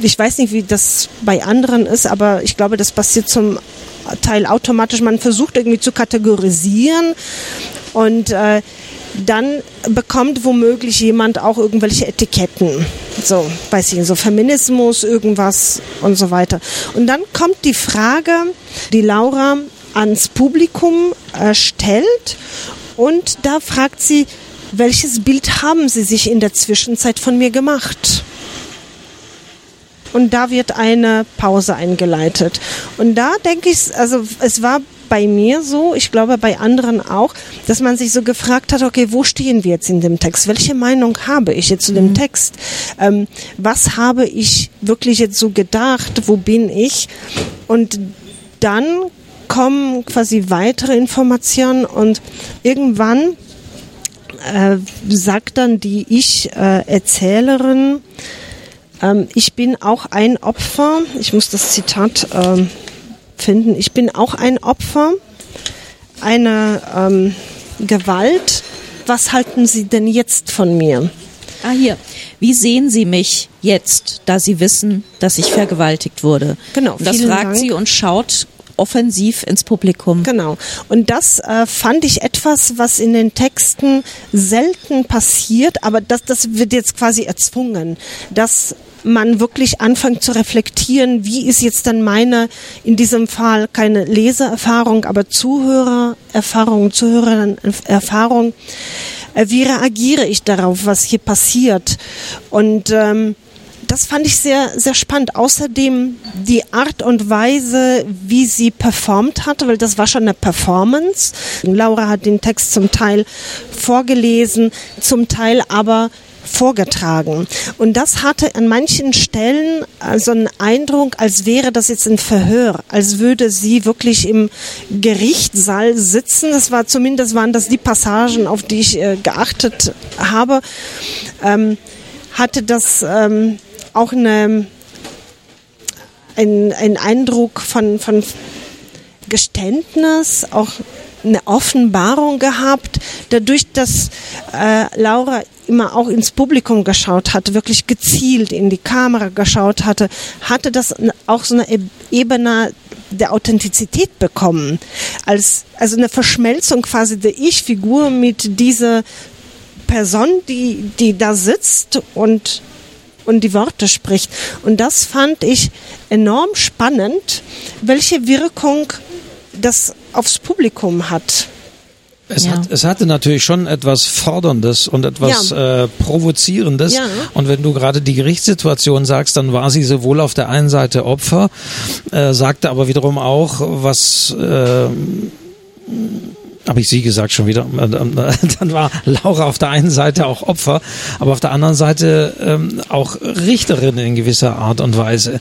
ich weiß nicht, wie das bei anderen ist, aber ich glaube, das passiert zum Teil automatisch. Man versucht irgendwie zu kategorisieren und äh, dann bekommt womöglich jemand auch irgendwelche Etiketten. So, weiß ich, so Feminismus, irgendwas und so weiter. Und dann kommt die Frage, die Laura ans Publikum äh, stellt und da fragt sie, welches Bild haben Sie sich in der Zwischenzeit von mir gemacht? Und da wird eine Pause eingeleitet. Und da denke ich, also es war bei mir so, ich glaube bei anderen auch, dass man sich so gefragt hat, okay, wo stehen wir jetzt in dem Text? Welche Meinung habe ich jetzt zu dem mhm. Text? Ähm, was habe ich wirklich jetzt so gedacht? Wo bin ich? Und dann kommen quasi weitere Informationen und irgendwann äh, sagt dann die Ich-Erzählerin, äh, ähm, ich bin auch ein Opfer, ich muss das Zitat äh, finden, ich bin auch ein Opfer einer ähm, Gewalt. Was halten Sie denn jetzt von mir? Ah, hier. Wie sehen Sie mich jetzt, da Sie wissen, dass ich vergewaltigt wurde? Genau. das fragt Dank. sie und schaut offensiv ins Publikum. Genau. Und das äh, fand ich etwas, was in den Texten selten passiert, aber das, das wird jetzt quasi erzwungen, dass man wirklich anfängt zu reflektieren, wie ist jetzt dann meine, in diesem Fall keine Lesererfahrung, aber Zuhörererfahrung, Zuhörererfahrung, äh, wie reagiere ich darauf, was hier passiert? Und ähm, das fand ich sehr, sehr spannend. Außerdem die Art und Weise, wie sie performt hat, weil das war schon eine Performance. Laura hat den Text zum Teil vorgelesen, zum Teil aber vorgetragen. Und das hatte an manchen Stellen so einen Eindruck, als wäre das jetzt ein Verhör, als würde sie wirklich im Gerichtssaal sitzen. Das war zumindest waren das die Passagen, auf die ich äh, geachtet habe. Ähm, hatte das ähm, auch eine, ein, ein Eindruck von, von Geständnis, auch eine Offenbarung gehabt, dadurch, dass äh, Laura immer auch ins Publikum geschaut hatte, wirklich gezielt in die Kamera geschaut hatte, hatte das auch so eine Ebene der Authentizität bekommen. Als, also eine Verschmelzung quasi der Ich-Figur mit dieser Person, die, die da sitzt und und die Worte spricht. Und das fand ich enorm spannend, welche Wirkung das aufs Publikum hat. Es, ja. hat, es hatte natürlich schon etwas Forderndes und etwas ja. äh, Provozierendes. Ja. Und wenn du gerade die Gerichtssituation sagst, dann war sie sowohl auf der einen Seite Opfer, äh, sagte aber wiederum auch, was äh, habe ich sie gesagt schon wieder. Äh, (laughs) dann war Laura auf der einen Seite auch Opfer, aber auf der anderen Seite ähm, auch Richterin in gewisser Art und Weise.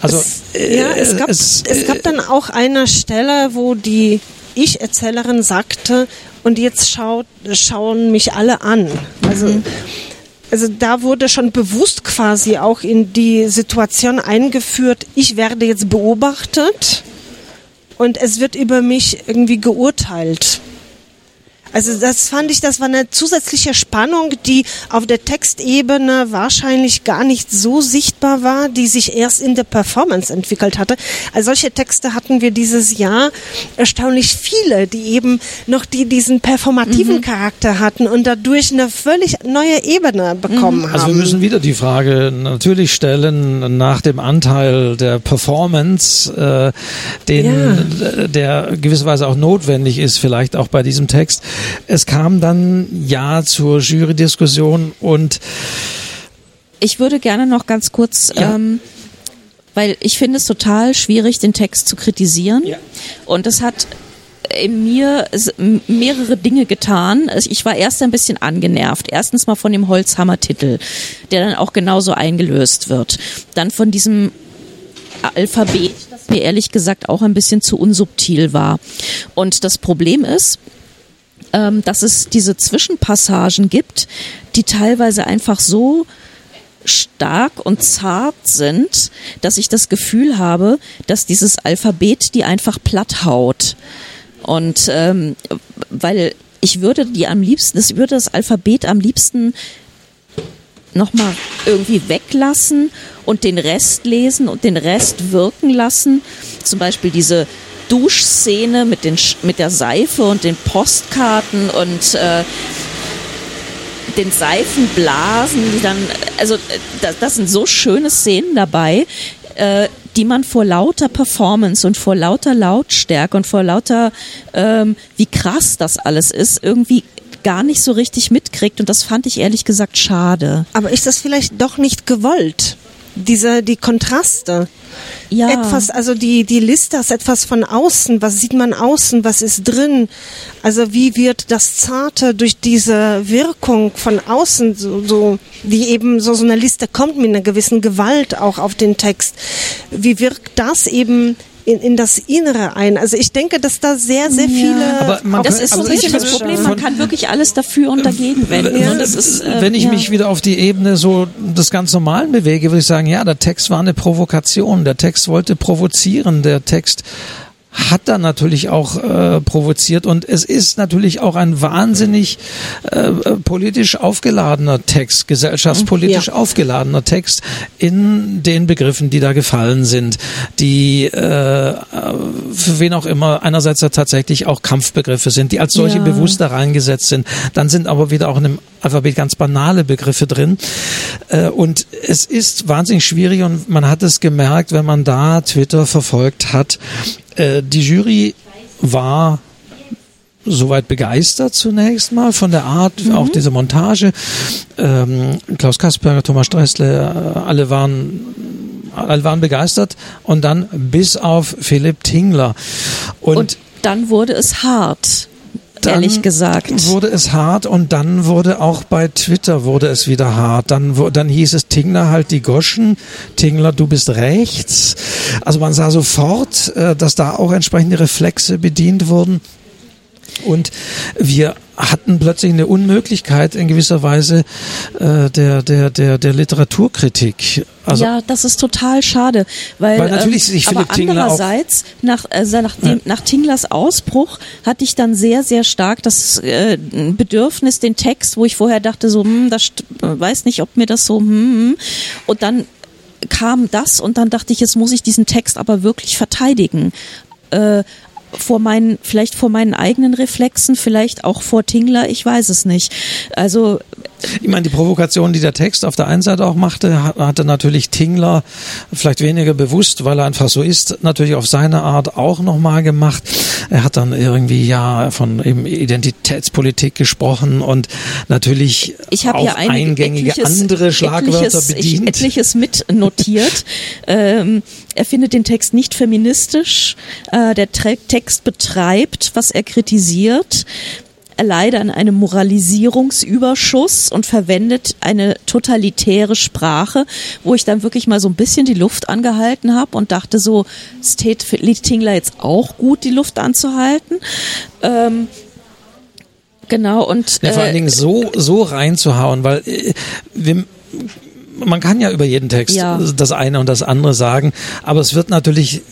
Also es, ja, es äh, gab, es, es gab dann auch eine Stelle, wo die Ich-Erzählerin sagte, und jetzt schaut, schauen mich alle an. Also mhm. Also da wurde schon bewusst quasi auch in die Situation eingeführt, ich werde jetzt beobachtet und es wird über mich irgendwie geurteilt. Also das fand ich, das war eine zusätzliche Spannung, die auf der Textebene wahrscheinlich gar nicht so sichtbar war, die sich erst in der Performance entwickelt hatte. Also solche Texte hatten wir dieses Jahr erstaunlich viele, die eben noch die, diesen performativen mhm. Charakter hatten und dadurch eine völlig neue Ebene bekommen mhm. haben. Also wir müssen wieder die Frage natürlich stellen nach dem Anteil der Performance, äh, den, ja. der gewisserweise auch notwendig ist, vielleicht auch bei diesem Text. Es kam dann ja zur Jury-Diskussion und ich würde gerne noch ganz kurz, ja. ähm, weil ich finde es total schwierig, den Text zu kritisieren. Ja. Und es hat in mir mehrere Dinge getan. Ich war erst ein bisschen angenervt. Erstens mal von dem Holzhammer-Titel, der dann auch genauso eingelöst wird. Dann von diesem Alphabet, das mir ehrlich gesagt auch ein bisschen zu unsubtil war. Und das Problem ist, ähm, dass es diese Zwischenpassagen gibt, die teilweise einfach so stark und zart sind, dass ich das Gefühl habe, dass dieses Alphabet die einfach platt haut. Und ähm, weil ich würde die am liebsten, ich würde das Alphabet am liebsten nochmal irgendwie weglassen und den Rest lesen und den Rest wirken lassen. Zum Beispiel diese Duschszene mit, den, mit der Seife und den Postkarten und äh, den Seifenblasen, die dann, also äh, das, das sind so schöne Szenen dabei, äh, die man vor lauter Performance und vor lauter Lautstärke und vor lauter, ähm, wie krass das alles ist, irgendwie gar nicht so richtig mitkriegt und das fand ich ehrlich gesagt schade. Aber ist das vielleicht doch nicht gewollt? Diese, die Kontraste. Ja. Etwas, also die, die Liste ist etwas von außen. Was sieht man außen? Was ist drin? Also wie wird das Zarte durch diese Wirkung von außen, so, so wie eben so, so eine Liste kommt mit einer gewissen Gewalt auch auf den Text. Wie wirkt das eben in, in das Innere ein. Also ich denke, dass da sehr, sehr viele. Ja, aber man das kann, ist so ein bisschen das Problem. Man kann wirklich alles dafür und dagegen wenden. Ja, das ist, äh, wenn ich ja. mich wieder auf die Ebene so des ganz Normalen bewege, würde ich sagen, ja, der Text war eine Provokation. Der Text wollte provozieren. Der Text hat dann natürlich auch äh, provoziert und es ist natürlich auch ein wahnsinnig äh, politisch aufgeladener Text, gesellschaftspolitisch ja. aufgeladener Text in den Begriffen, die da gefallen sind, die äh, für wen auch immer einerseits ja tatsächlich auch Kampfbegriffe sind, die als solche ja. bewusst da reingesetzt sind. Dann sind aber wieder auch in dem Alphabet ganz banale Begriffe drin. Äh, und es ist wahnsinnig schwierig und man hat es gemerkt, wenn man da Twitter verfolgt hat, äh, die Jury war soweit begeistert zunächst mal von der Art, mhm. auch dieser Montage. Ähm, Klaus Kasperger, Thomas Stressle, äh, alle waren alle waren begeistert und dann bis auf Philipp Tingler. Und, und dann wurde es hart ehrlich gesagt. wurde es hart und dann wurde auch bei Twitter wurde es wieder hart. Dann, dann hieß es Tingler halt die Goschen, Tingler du bist rechts. Also man sah sofort, äh, dass da auch entsprechende Reflexe bedient wurden. Und wir hatten plötzlich eine Unmöglichkeit in gewisser Weise äh, der, der, der, der Literaturkritik. Also, ja, das ist total schade, weil, weil natürlich ähm, sich Philipp aber andererseits nach, also nach, dem, ja. nach Tinglers Ausbruch hatte ich dann sehr, sehr stark das äh, Bedürfnis, den Text, wo ich vorher dachte, so, hm, das weiß nicht, ob mir das so, hm, hm. und dann kam das und dann dachte ich, jetzt muss ich diesen Text aber wirklich verteidigen. Äh, vor meinen, vielleicht vor meinen eigenen Reflexen, vielleicht auch vor Tingler, ich weiß es nicht. Also ich meine, die Provokation, die der Text auf der einen Seite auch machte, hatte natürlich Tingler vielleicht weniger bewusst, weil er einfach so ist, natürlich auf seine Art auch nochmal gemacht. Er hat dann irgendwie ja von eben Identitätspolitik gesprochen und natürlich ich auch ja eingängige andere Schlagwörter bedient. Ich etliches mitnotiert. (laughs) ähm, er findet den Text nicht feministisch. Äh, der Text betreibt, was er kritisiert leider an einem Moralisierungsüberschuss und verwendet eine totalitäre Sprache, wo ich dann wirklich mal so ein bisschen die Luft angehalten habe und dachte so, es täte Tingler jetzt auch gut, die Luft anzuhalten. Ähm, genau und ja, vor allen äh, Dingen so so reinzuhauen, weil äh, wir man kann ja über jeden Text ja. das eine und das andere sagen, aber es wird natürlich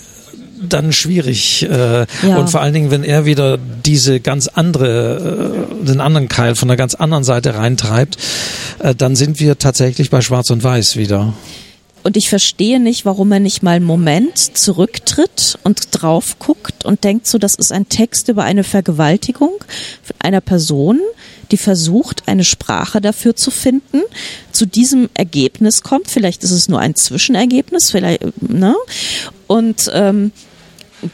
dann schwierig. Äh, ja. Und vor allen Dingen, wenn er wieder diese ganz andere, äh, den anderen Keil von der ganz anderen Seite reintreibt, äh, dann sind wir tatsächlich bei Schwarz und Weiß wieder. Und ich verstehe nicht, warum er nicht mal einen Moment zurücktritt und drauf guckt und denkt so, das ist ein Text über eine Vergewaltigung einer Person, die versucht, eine Sprache dafür zu finden, zu diesem Ergebnis kommt. Vielleicht ist es nur ein Zwischenergebnis, vielleicht, ne? Und ähm,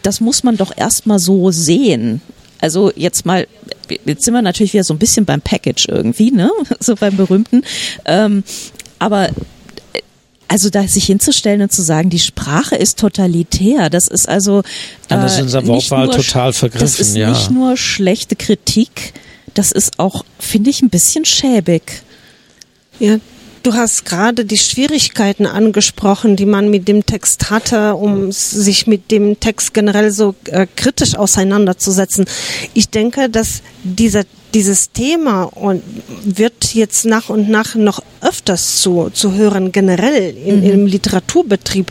das muss man doch erstmal so sehen. Also jetzt mal, jetzt sind wir natürlich wieder so ein bisschen beim Package irgendwie, ne? (laughs) So beim berühmten. Ähm, aber also da sich hinzustellen und zu sagen, die Sprache ist totalitär, das ist also äh, ja, das ist unser Wortwahl total vergriffen. Das ist ja. nicht nur schlechte Kritik, das ist auch, finde ich, ein bisschen schäbig. Ja, Du hast gerade die Schwierigkeiten angesprochen, die man mit dem Text hatte, um sich mit dem Text generell so äh, kritisch auseinanderzusetzen. Ich denke, dass dieser dieses Thema und wird jetzt nach und nach noch öfters zu, zu hören, generell in, mhm. im Literaturbetrieb,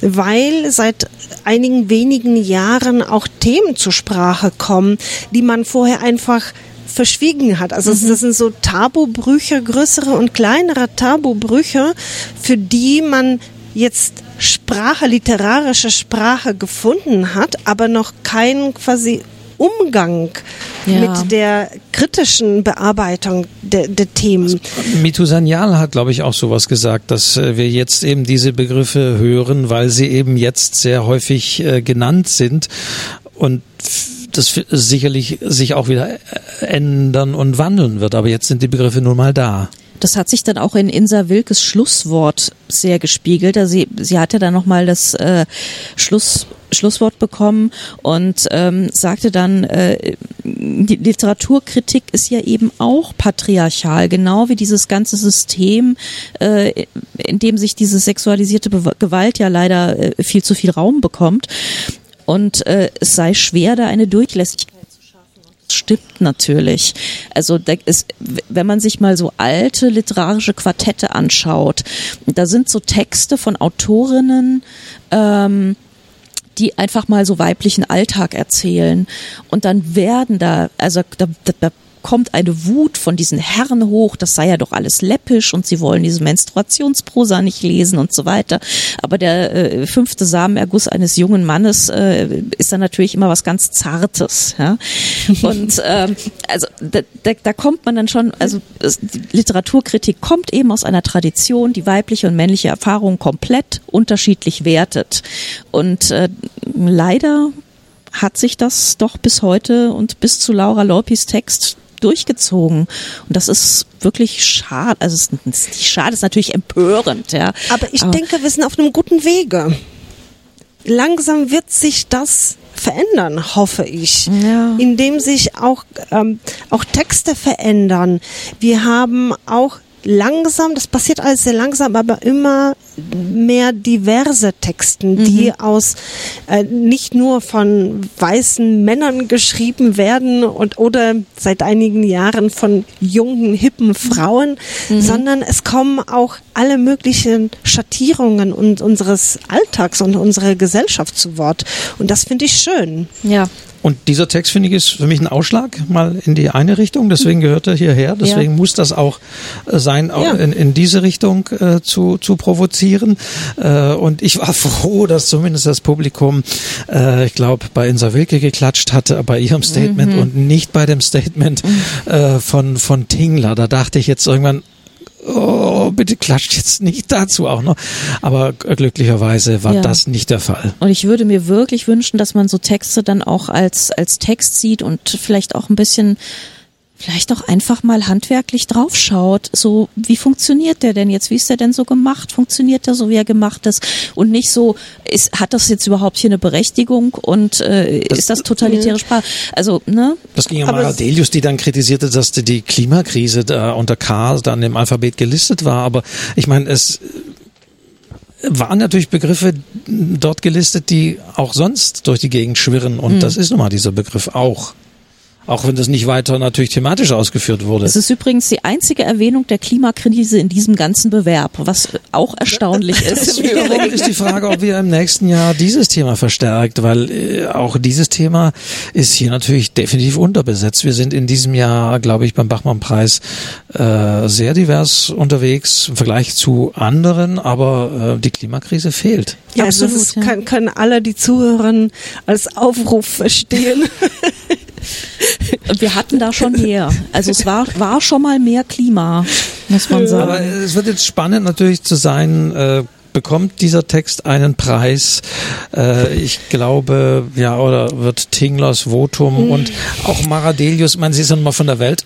weil seit einigen wenigen Jahren auch Themen zur Sprache kommen, die man vorher einfach verschwiegen hat. Also mhm. das sind so Tabubrüche, größere und kleinere Tabubrüche, für die man jetzt Sprache, literarische Sprache gefunden hat, aber noch keinen quasi Umgang ja. mit der kritischen Bearbeitung der, der Themen. Mitu Sanyal hat, glaube ich, auch sowas gesagt, dass äh, wir jetzt eben diese Begriffe hören, weil sie eben jetzt sehr häufig äh, genannt sind und das sicherlich sich auch wieder äh, ändern und wandeln wird. Aber jetzt sind die Begriffe nun mal da. Das hat sich dann auch in Insa Wilkes Schlusswort sehr gespiegelt. Also sie, sie hatte dann nochmal das äh, Schluss Schlusswort bekommen und ähm, sagte dann, äh, die Literaturkritik ist ja eben auch patriarchal, genau wie dieses ganze System, äh, in dem sich diese sexualisierte Be Gewalt ja leider äh, viel zu viel Raum bekommt. Und äh, es sei schwer, da eine Durchlässigkeit stimmt natürlich. Also da ist, wenn man sich mal so alte literarische Quartette anschaut, da sind so Texte von Autorinnen, ähm, die einfach mal so weiblichen Alltag erzählen. Und dann werden da, also da, da, kommt eine Wut von diesen Herren hoch, das sei ja doch alles läppisch und sie wollen diese Menstruationsprosa nicht lesen und so weiter. Aber der äh, fünfte Samenerguss eines jungen Mannes äh, ist dann natürlich immer was ganz Zartes. Ja? (laughs) Und ähm, also da, da, da kommt man dann schon, also die Literaturkritik kommt eben aus einer Tradition, die weibliche und männliche Erfahrung komplett unterschiedlich wertet. Und äh, leider hat sich das doch bis heute und bis zu Laura Lorpis Text durchgezogen. Und das ist wirklich schade. Also es ist nicht schade, es ist natürlich empörend, ja. Aber ich Aber denke, wir sind auf einem guten Wege. Langsam wird sich das verändern, hoffe ich, ja. indem sich auch ähm, auch Texte verändern. Wir haben auch langsam, das passiert alles sehr langsam, aber immer mehr diverse Texten, mhm. die aus äh, nicht nur von weißen Männern geschrieben werden und oder seit einigen Jahren von jungen hippen Frauen, mhm. sondern es kommen auch alle möglichen Schattierungen und unseres Alltags und unserer Gesellschaft zu Wort und das finde ich schön. Ja. Und dieser Text, finde ich, ist für mich ein Ausschlag mal in die eine Richtung. Deswegen gehört er hierher. Deswegen ja. muss das auch äh, sein, auch ja. in, in diese Richtung äh, zu, zu provozieren. Äh, und ich war (laughs) froh, dass zumindest das Publikum, äh, ich glaube, bei Insa Wilke geklatscht hatte, bei ihrem Statement mhm. und nicht bei dem Statement mhm. äh, von, von Tingler. Da dachte ich jetzt irgendwann, oh, bitte klatscht jetzt nicht dazu auch noch. Aber glücklicherweise war ja. das nicht der Fall. Und ich würde mir wirklich wünschen, dass man so Texte dann auch als, als Text sieht und vielleicht auch ein bisschen vielleicht auch einfach mal handwerklich draufschaut. So, wie funktioniert der denn jetzt? Wie ist der denn so gemacht? Funktioniert der so, wie er gemacht ist? Und nicht so, ist, hat das jetzt überhaupt hier eine Berechtigung und äh, das, ist das totalitäre Sprache? Also, ne? Das ging ja Mara Delius, die dann kritisierte, dass die Klimakrise da unter K dann im Alphabet gelistet war. Aber ich meine, es waren natürlich Begriffe dort gelistet, die auch sonst durch die Gegend schwirren. Und hm. das ist nun mal dieser Begriff auch auch wenn das nicht weiter natürlich thematisch ausgeführt wurde. Es ist übrigens die einzige Erwähnung der Klimakrise in diesem ganzen Bewerb, was auch erstaunlich ist. (laughs) Wiederum (laughs) ist die Frage, ob wir im nächsten Jahr dieses Thema verstärkt, weil äh, auch dieses Thema ist hier natürlich definitiv unterbesetzt. Wir sind in diesem Jahr, glaube ich, beim Bachmann-Preis äh, sehr divers unterwegs im Vergleich zu anderen, aber äh, die Klimakrise fehlt. Ja, Absolut, das ist, ja. Kann, können alle die Zuhörer als Aufruf verstehen. (laughs) Wir hatten da schon mehr. Also es war, war schon mal mehr Klima, muss man sagen. Aber es wird jetzt spannend natürlich zu sein, äh, bekommt dieser Text einen Preis? Äh, ich glaube, ja, oder wird Tinglers Votum mhm. und auch Maradelius, man sie ist ja mal von der Welt,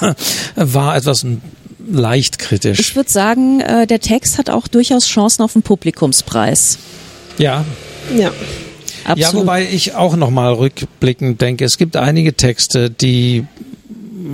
(coughs) war etwas leicht kritisch. Ich würde sagen, äh, der Text hat auch durchaus Chancen auf einen Publikumspreis. Ja. Ja. Absolut. Ja, wobei ich auch nochmal rückblickend denke, es gibt einige Texte, die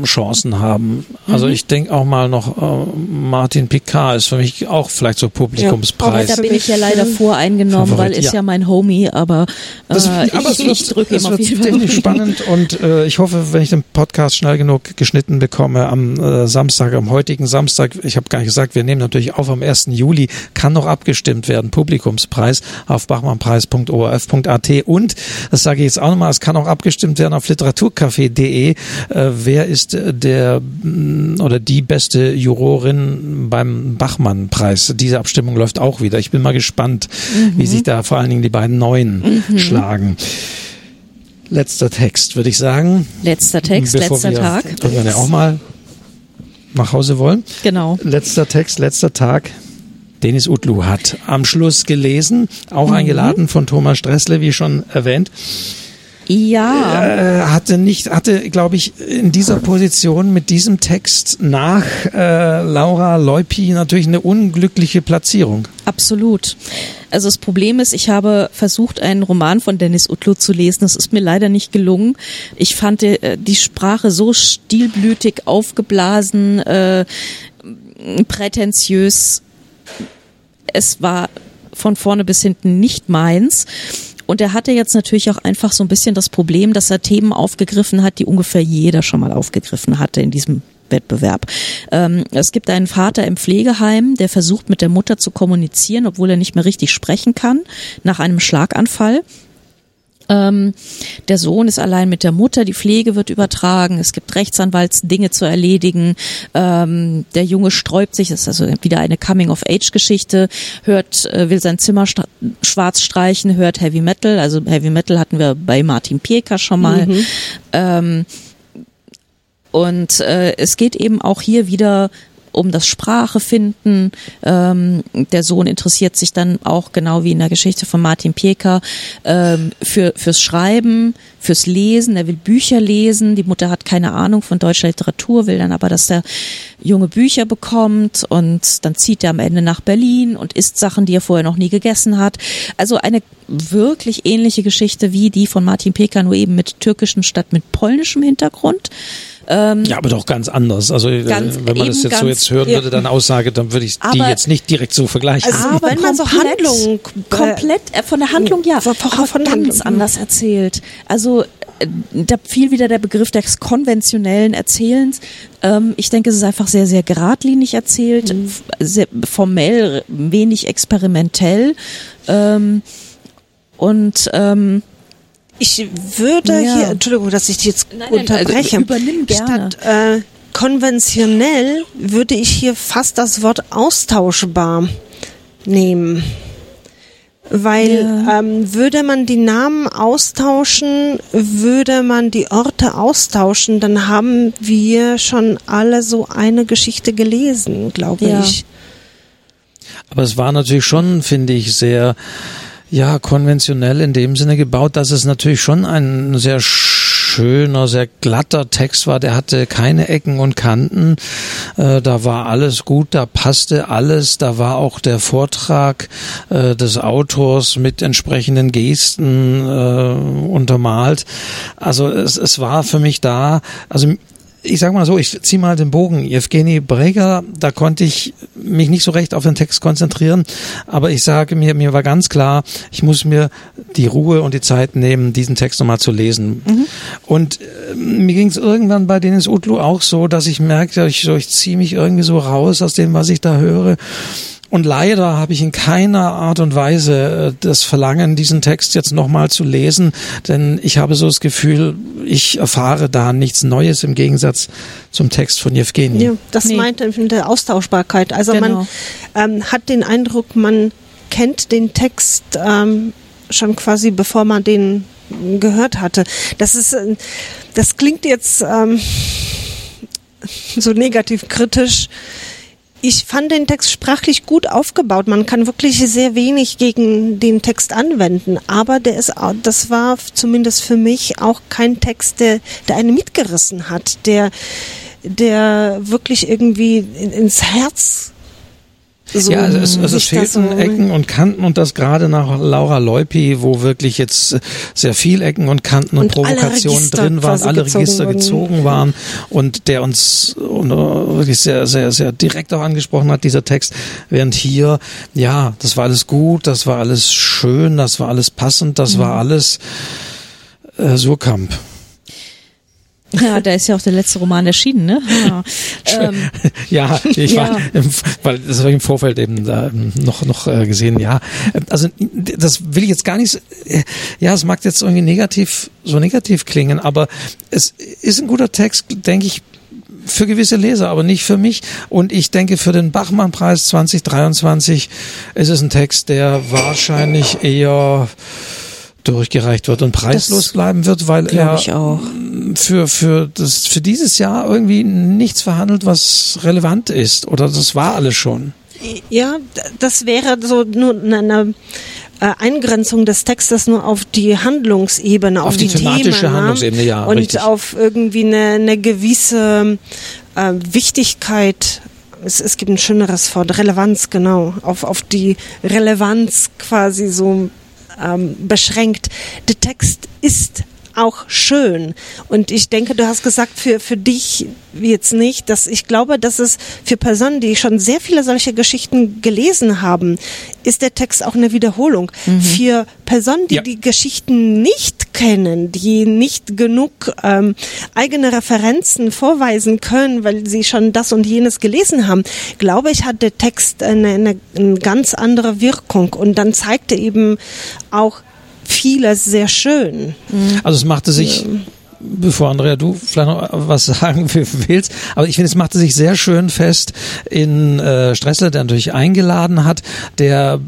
Chancen haben. Also mhm. ich denke auch mal noch, äh, Martin Picard ist für mich auch vielleicht so Publikumspreis. Ja, da bin ich ja leider voreingenommen, Favorit, weil ist ja. ja mein Homie, aber, äh, das, ich, aber ich, ich drücke ihm auf jeden Fall. spannend und äh, ich hoffe, wenn ich den Podcast schnell genug geschnitten bekomme am äh, Samstag, am heutigen Samstag, ich habe gar nicht gesagt, wir nehmen natürlich auf am 1. Juli, kann noch abgestimmt werden, Publikumspreis auf bachmannpreis.orf.at und, das sage ich jetzt auch nochmal, es kann auch abgestimmt werden auf literaturcafé.de, äh, wer ist ist der mm, oder die beste Jurorin beim Bachmann-Preis. Diese Abstimmung läuft auch wieder. Ich bin mal gespannt, mhm. wie sich da vor allen Dingen die beiden Neuen mhm. schlagen. Letzter Text, würde ich sagen. Letzter Text, letzter Tag. Irgendwann ja auch mal nach Hause wollen. Genau. Letzter Text, letzter Tag. Denis Utlu hat am Schluss gelesen, auch mhm. eingeladen von Thomas Stressle, wie schon erwähnt. Ja. äh, hatte nicht, hatte, glaube ich, in dieser Position mit diesem Text nach äh, Laura Leupi natürlich eine unglückliche Platzierung. Absolut. Also das Problem ist, ich habe versucht, einen Roman von Dennis Utlu zu lesen. Das ist mir leider nicht gelungen. Ich fand äh, die Sprache so stilblütig aufgeblasen, äh, prätentiös. Es war von vorne bis hinten nicht meins. Und er hatte jetzt natürlich auch einfach so ein bisschen das Problem, dass er Themen aufgegriffen hat, die ungefähr jeder schon mal aufgegriffen hatte in diesem Wettbewerb. Ähm, es gibt einen Vater im Pflegeheim, der versucht mit der Mutter zu kommunizieren, obwohl er nicht mehr richtig sprechen kann, nach einem Schlaganfall. Ähm, der Sohn ist allein mit der Mutter, die Pflege wird übertragen, es gibt Rechtsanwaltsdinge zu erledigen. Ähm, der Junge sträubt sich, das ist also wieder eine Coming-of-Age-Geschichte, hört, äh, will sein Zimmer schwarz streichen, hört Heavy Metal, also Heavy Metal hatten wir bei Martin Pieker schon mal. Mhm. Ähm, und äh, es geht eben auch hier wieder um das Sprache finden. Ähm, der Sohn interessiert sich dann auch genau wie in der Geschichte von Martin Pieker ähm, für fürs Schreiben, fürs Lesen. Er will Bücher lesen. Die Mutter hat keine Ahnung von deutscher Literatur, will dann aber, dass der Junge Bücher bekommt und dann zieht er am Ende nach Berlin und isst Sachen, die er vorher noch nie gegessen hat. Also eine wirklich ähnliche Geschichte wie die von Martin Pieker, nur eben mit türkischem statt mit polnischem Hintergrund. Ähm, ja, aber doch ganz anders. Also äh, ganz, wenn man das jetzt so jetzt hören würde, dann Aussage, dann würde ich die jetzt nicht direkt so vergleichen. Also, aber wenn man so Handlung komplett äh, von der Handlung ja, von, von, von ganz Handlung. anders erzählt. Also äh, da fiel wieder der Begriff des konventionellen Erzählens. Ähm, ich denke, es ist einfach sehr, sehr geradlinig erzählt, mhm. sehr formell, wenig experimentell. Ähm, und ähm, ich würde ja. hier, Entschuldigung, dass ich dich jetzt nein, nein, unterbreche. Also übernimm gerne. Statt äh, konventionell würde ich hier fast das Wort austauschbar nehmen. Weil ja. ähm, würde man die Namen austauschen, würde man die Orte austauschen, dann haben wir schon alle so eine Geschichte gelesen, glaube ja. ich. Aber es war natürlich schon, finde ich, sehr ja, konventionell in dem Sinne gebaut, dass es natürlich schon ein sehr schöner, sehr glatter Text war. Der hatte keine Ecken und Kanten. Äh, da war alles gut, da passte alles. Da war auch der Vortrag äh, des Autors mit entsprechenden Gesten äh, untermalt. Also es, es war für mich da, also ich sag mal so, ich zieh mal den Bogen. Evgeny Breger, da konnte ich mich nicht so recht auf den Text konzentrieren, aber ich sage mir, mir war ganz klar, ich muss mir die Ruhe und die Zeit nehmen, diesen Text nochmal zu lesen. Mhm. Und äh, mir ging es irgendwann bei Denis Utlu auch so, dass ich merkte, ich, so, ich ziehe mich irgendwie so raus aus dem, was ich da höre und leider habe ich in keiner Art und Weise äh, das Verlangen, diesen Text jetzt nochmal zu lesen, denn ich habe so das Gefühl, ich erfahre da nichts Neues im Gegensatz zum Text von Jewgeni. Ja, das nee. meint in der Austauschbarkeit. Also genau. man ähm, hat den Eindruck, man kennt den Text ähm, schon quasi bevor man den gehört hatte. Das ist, äh, das klingt jetzt ähm, so negativ kritisch ich fand den Text sprachlich gut aufgebaut. Man kann wirklich sehr wenig gegen den Text anwenden, aber der ist, das war zumindest für mich auch kein Text, der, der einen mitgerissen hat, der, der wirklich irgendwie ins Herz so ja, also es, es, es fehlten so Ecken und Kanten und das gerade nach Laura Leupi, wo wirklich jetzt sehr viel Ecken und Kanten und, und Provokationen drin waren, alle Register wurden. gezogen waren und der uns wirklich sehr, sehr, sehr direkt auch angesprochen hat, dieser Text. Während hier, ja, das war alles gut, das war alles schön, das war alles passend, das mhm. war alles äh, Surkamp. Ja, da ist ja auch der letzte Roman erschienen, ne? (laughs) Ja, ähm, (laughs) ja ich ja. war, im, weil das habe ich im Vorfeld eben da ähm, noch noch äh, gesehen. Ja, also das will ich jetzt gar nicht. Äh, ja, es mag jetzt irgendwie negativ so negativ klingen, aber es ist ein guter Text, denke ich, für gewisse Leser, aber nicht für mich. Und ich denke, für den Bachmann-Preis 2023 ist es ein Text, der wahrscheinlich eher durchgereicht wird und preislos das bleiben wird, weil er für für das für dieses Jahr irgendwie nichts verhandelt, was relevant ist oder das war alles schon. Ja, das wäre so nur eine äh, Eingrenzung des Textes nur auf die Handlungsebene, auf, auf die, die, thematische Themen, ne? Handlungsebene, ja, und richtig. auf irgendwie eine, eine gewisse äh, Wichtigkeit es, es gibt ein schöneres Wort, Relevanz, genau, auf, auf die Relevanz quasi so ähm, beschränkt. Der Text ist auch schön. Und ich denke, du hast gesagt, für, für dich jetzt nicht, dass ich glaube, dass es für Personen, die schon sehr viele solche Geschichten gelesen haben, ist der Text auch eine Wiederholung. Mhm. Für Personen, die ja. die Geschichten nicht kennen, die nicht genug ähm, eigene Referenzen vorweisen können, weil sie schon das und jenes gelesen haben, glaube ich, hat der Text eine, eine, eine ganz andere Wirkung. Und dann zeigt er eben auch vieles sehr schön. Also es machte sich bevor Andrea du vielleicht noch was (laughs) sagen willst, aber ich finde, es machte sich sehr schön fest in äh, Stressler, der natürlich eingeladen hat, der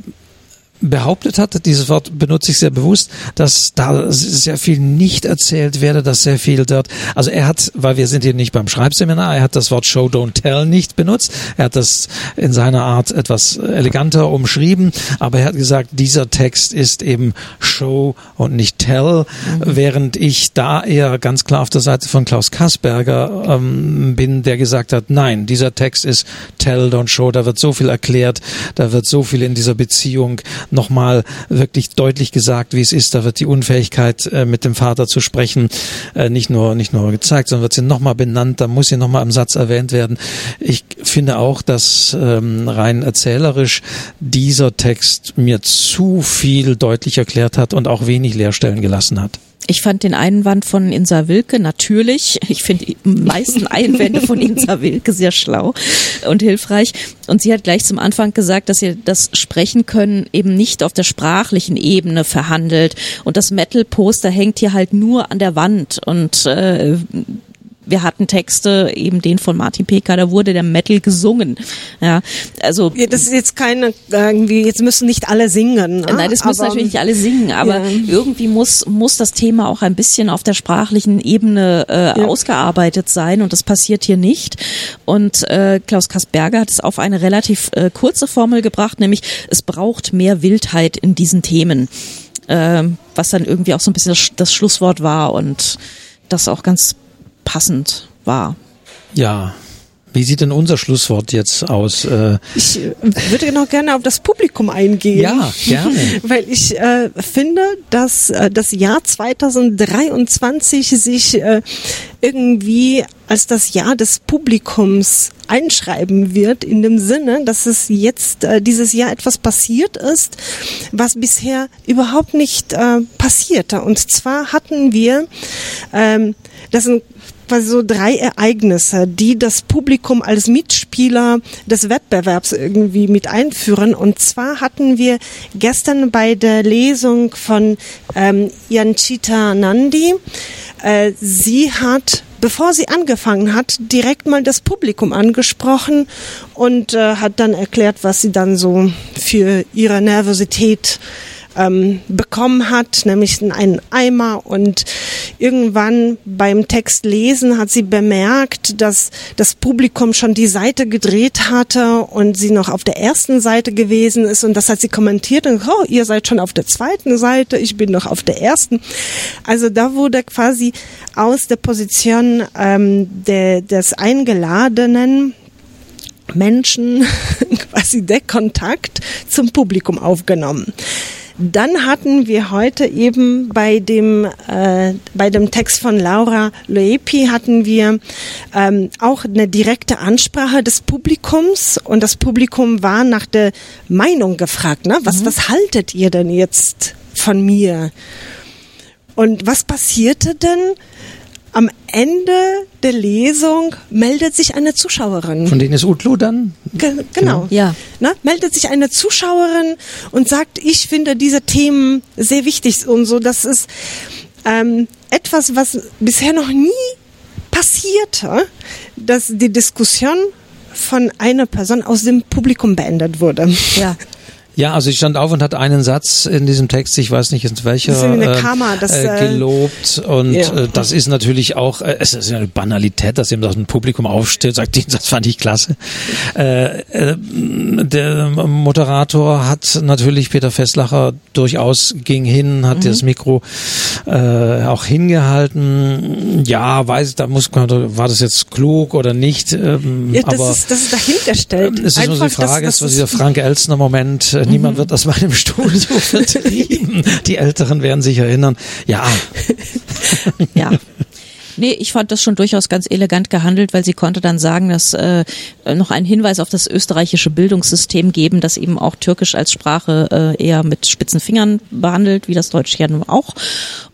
behauptet hat, dieses Wort benutze ich sehr bewusst, dass da sehr viel nicht erzählt werde, dass sehr viel dort, also er hat, weil wir sind hier nicht beim Schreibseminar, er hat das Wort Show Don't Tell nicht benutzt, er hat das in seiner Art etwas eleganter umschrieben, aber er hat gesagt, dieser Text ist eben Show und nicht Tell, mhm. während ich da eher ganz klar auf der Seite von Klaus Kassberger ähm, bin, der gesagt hat, nein, dieser Text ist Tell, Don't Show, da wird so viel erklärt, da wird so viel in dieser Beziehung nochmal wirklich deutlich gesagt, wie es ist. Da wird die Unfähigkeit, äh, mit dem Vater zu sprechen, äh, nicht nur, nicht nur gezeigt, sondern wird sie nochmal benannt. Da muss sie nochmal im Satz erwähnt werden. Ich finde auch, dass ähm, rein erzählerisch dieser Text mir zu viel deutlich erklärt hat und auch wenig Leerstellen gelassen hat. Ich fand den Einwand von Insa Wilke natürlich. Ich finde die meisten Einwände von Insa Wilke sehr schlau und hilfreich. Und sie hat gleich zum Anfang gesagt, dass ihr das Sprechen können eben nicht auf der sprachlichen Ebene verhandelt. Und das Metal-Poster hängt hier halt nur an der Wand. Und äh, wir hatten Texte, eben den von Martin Peker, da wurde der Metal gesungen. Ja, also ja, das ist jetzt keine irgendwie jetzt müssen nicht alle singen. Ne? Nein, das müssen natürlich nicht alle singen, aber ja. irgendwie muss muss das Thema auch ein bisschen auf der sprachlichen Ebene äh, ja. ausgearbeitet sein und das passiert hier nicht. Und äh, Klaus Kasperger hat es auf eine relativ äh, kurze Formel gebracht, nämlich es braucht mehr Wildheit in diesen Themen, äh, was dann irgendwie auch so ein bisschen das, das Schlusswort war und das auch ganz passend war. Ja. Wie sieht denn unser Schlusswort jetzt aus? Äh, ich äh, würde noch gerne auf das Publikum eingehen. Ja, gerne. (laughs) Weil ich äh, finde, dass äh, das Jahr 2023 sich äh, irgendwie als das Jahr des Publikums einschreiben wird, in dem Sinne, dass es jetzt äh, dieses Jahr etwas passiert ist, was bisher überhaupt nicht äh, passierte. Und zwar hatten wir, ähm, das sind quasi so drei Ereignisse, die das Publikum als Mitspieler des Wettbewerbs irgendwie mit einführen. Und zwar hatten wir gestern bei der Lesung von ähm, Yanchita Nandi, äh, sie hat bevor sie angefangen hat, direkt mal das Publikum angesprochen und äh, hat dann erklärt, was sie dann so für ihre Nervosität ähm, bekommen hat, nämlich einen Eimer. Und irgendwann beim Text lesen hat sie bemerkt, dass das Publikum schon die Seite gedreht hatte und sie noch auf der ersten Seite gewesen ist. Und das hat sie kommentiert und oh, ihr seid schon auf der zweiten Seite, ich bin noch auf der ersten. Also da wurde quasi aus der Position ähm, der, des Eingeladenen Menschen (laughs) quasi der Kontakt zum Publikum aufgenommen. Dann hatten wir heute eben bei dem, äh, bei dem Text von Laura Loepi hatten wir ähm, auch eine direkte Ansprache des Publikums und das Publikum war nach der Meinung gefragt. Ne? Was, mhm. was haltet ihr denn jetzt von mir? Und was passierte denn? Am Ende der Lesung meldet sich eine Zuschauerin. Von denen ist Utlu dann? Ge genau. Ja. Na, meldet sich eine Zuschauerin und sagt, ich finde diese Themen sehr wichtig und so. Das ist ähm, etwas, was bisher noch nie passierte, dass die Diskussion von einer Person aus dem Publikum beendet wurde. Ja. (laughs) Ja, also ich stand auf und hat einen Satz in diesem Text, ich weiß nicht in welcher, das ist eine äh, Kammer, das, äh, gelobt und ja. äh, das ist natürlich auch, äh, es ist eine Banalität, dass eben das ein Publikum aufsteht und sagt, (laughs) den Satz fand ich klasse. Äh, äh, der Moderator hat natürlich Peter Festlacher durchaus ging hin, hat mhm. das Mikro äh, auch hingehalten. Ja, weiß, da muss man, war das jetzt klug oder nicht? Ähm, ja, das aber, ist, das ist dahinter stellt. Es ist Einfach, nur die Frage, das, das ist dieser Frank Elstner Moment. Mhm. Niemand wird aus meinem Studio (laughs) vertrieben. die Älteren werden sich erinnern. Ja. ja. Nee, ich fand das schon durchaus ganz elegant gehandelt, weil sie konnte dann sagen, dass äh, noch einen Hinweis auf das österreichische Bildungssystem geben, das eben auch Türkisch als Sprache äh, eher mit spitzen Fingern behandelt, wie das Deutsche ja nun auch.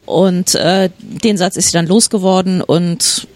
Und äh, den Satz ist sie dann losgeworden und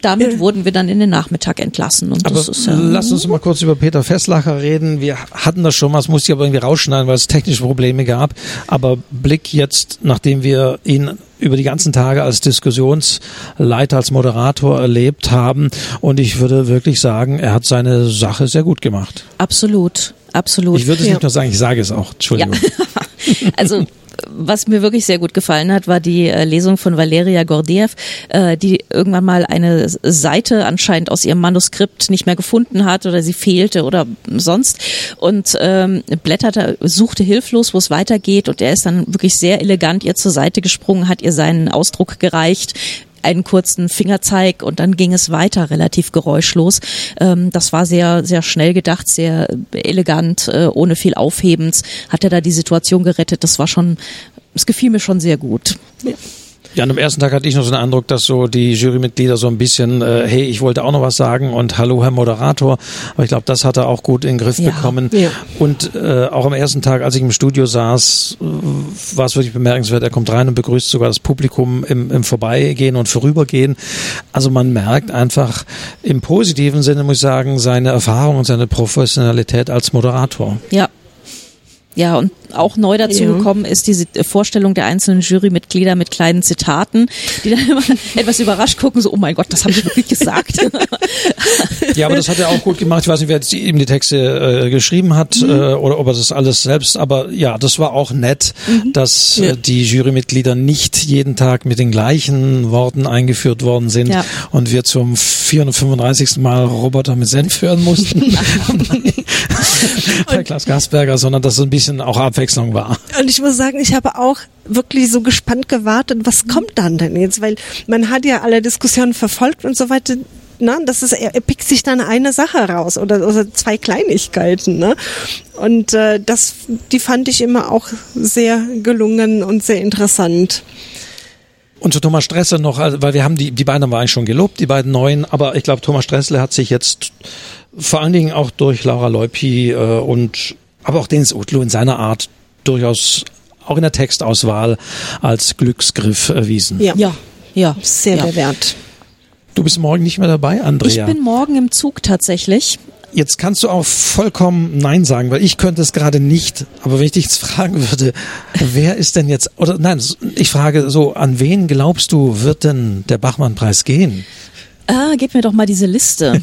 damit äh. wurden wir dann in den Nachmittag entlassen. Und aber das ist, ja, lass uns mal kurz über Peter Fesslacher reden. Wir hatten das schon mal, das musste ich aber irgendwie rausschneiden, weil es technische Probleme gab. Aber Blick jetzt, nachdem wir ihn über die ganzen Tage als Diskussionsleiter, als Moderator erlebt haben. Und ich würde wirklich sagen, er hat seine Sache sehr gut gemacht. Absolut, absolut. Ich würde es ja. nicht nur sagen, ich sage es auch. Entschuldigung. Ja. (laughs) also was mir wirklich sehr gut gefallen hat, war die äh, Lesung von Valeria Gordiev, äh, die irgendwann mal eine Seite anscheinend aus ihrem Manuskript nicht mehr gefunden hat oder sie fehlte oder sonst und ähm, blätterte, suchte hilflos, wo es weitergeht und er ist dann wirklich sehr elegant ihr zur Seite gesprungen, hat ihr seinen Ausdruck gereicht, einen kurzen Fingerzeig und dann ging es weiter relativ geräuschlos. Ähm, das war sehr, sehr schnell gedacht, sehr elegant, äh, ohne viel Aufhebens. Hat er da die Situation gerettet. Das war schon, es gefiel mir schon sehr gut. Ja. Ja, an dem ersten Tag hatte ich noch so den Eindruck, dass so die Jurymitglieder so ein bisschen, äh, hey, ich wollte auch noch was sagen und hallo, Herr Moderator. Aber ich glaube, das hat er auch gut in den Griff ja, bekommen. Ja. Und äh, auch am ersten Tag, als ich im Studio saß, war es wirklich bemerkenswert. Er kommt rein und begrüßt sogar das Publikum im, im Vorbeigehen und Vorübergehen. Also man merkt einfach im positiven Sinne, muss ich sagen, seine Erfahrung und seine Professionalität als Moderator. Ja, ja, und auch neu dazu ja. gekommen ist diese Vorstellung der einzelnen Jurymitglieder mit kleinen Zitaten, die dann immer (laughs) etwas überrascht gucken, so, oh mein Gott, das habe ich wirklich gesagt. ja, aber das hat er auch gut gemacht. Ich weiß nicht, wer jetzt ihm die Texte äh, geschrieben hat mhm. äh, oder ob er das alles selbst, aber ja, das war auch nett, mhm. dass äh, ja. äh, die Jurymitglieder nicht jeden Tag mit den gleichen Worten eingeführt worden sind ja. und wir zum 435. Mal Roboter mit Senf hören mussten. (laughs) (laughs) (laughs) bei Klaus Gasberger, sondern dass es ein bisschen auch Abwechslung war. Und ich muss sagen, ich habe auch wirklich so gespannt gewartet, was kommt dann denn jetzt? Weil man hat ja alle Diskussionen verfolgt und so weiter. Na, das ist, er pickt sich dann eine Sache raus oder, oder zwei Kleinigkeiten. Ne? Und äh, das, die fand ich immer auch sehr gelungen und sehr interessant. Und zu Thomas Stressler noch, also, weil wir haben die, die beiden haben wir eigentlich schon gelobt, die beiden neuen, aber ich glaube, Thomas Stressler hat sich jetzt vor allen Dingen auch durch Laura Leupi äh, und aber auch Dennis Utlu in seiner Art durchaus auch in der Textauswahl als Glücksgriff erwiesen. Ja, ja, ja sehr ja. bewährt. Du bist morgen nicht mehr dabei, Andrea. Ich bin morgen im Zug tatsächlich. Jetzt kannst du auch vollkommen Nein sagen, weil ich könnte es gerade nicht. Aber wenn ich dich jetzt fragen würde, wer ist denn jetzt, oder nein, ich frage so, an wen glaubst du, wird denn der Bachmann-Preis gehen? Ah, gib mir doch mal diese Liste. (laughs) (laughs)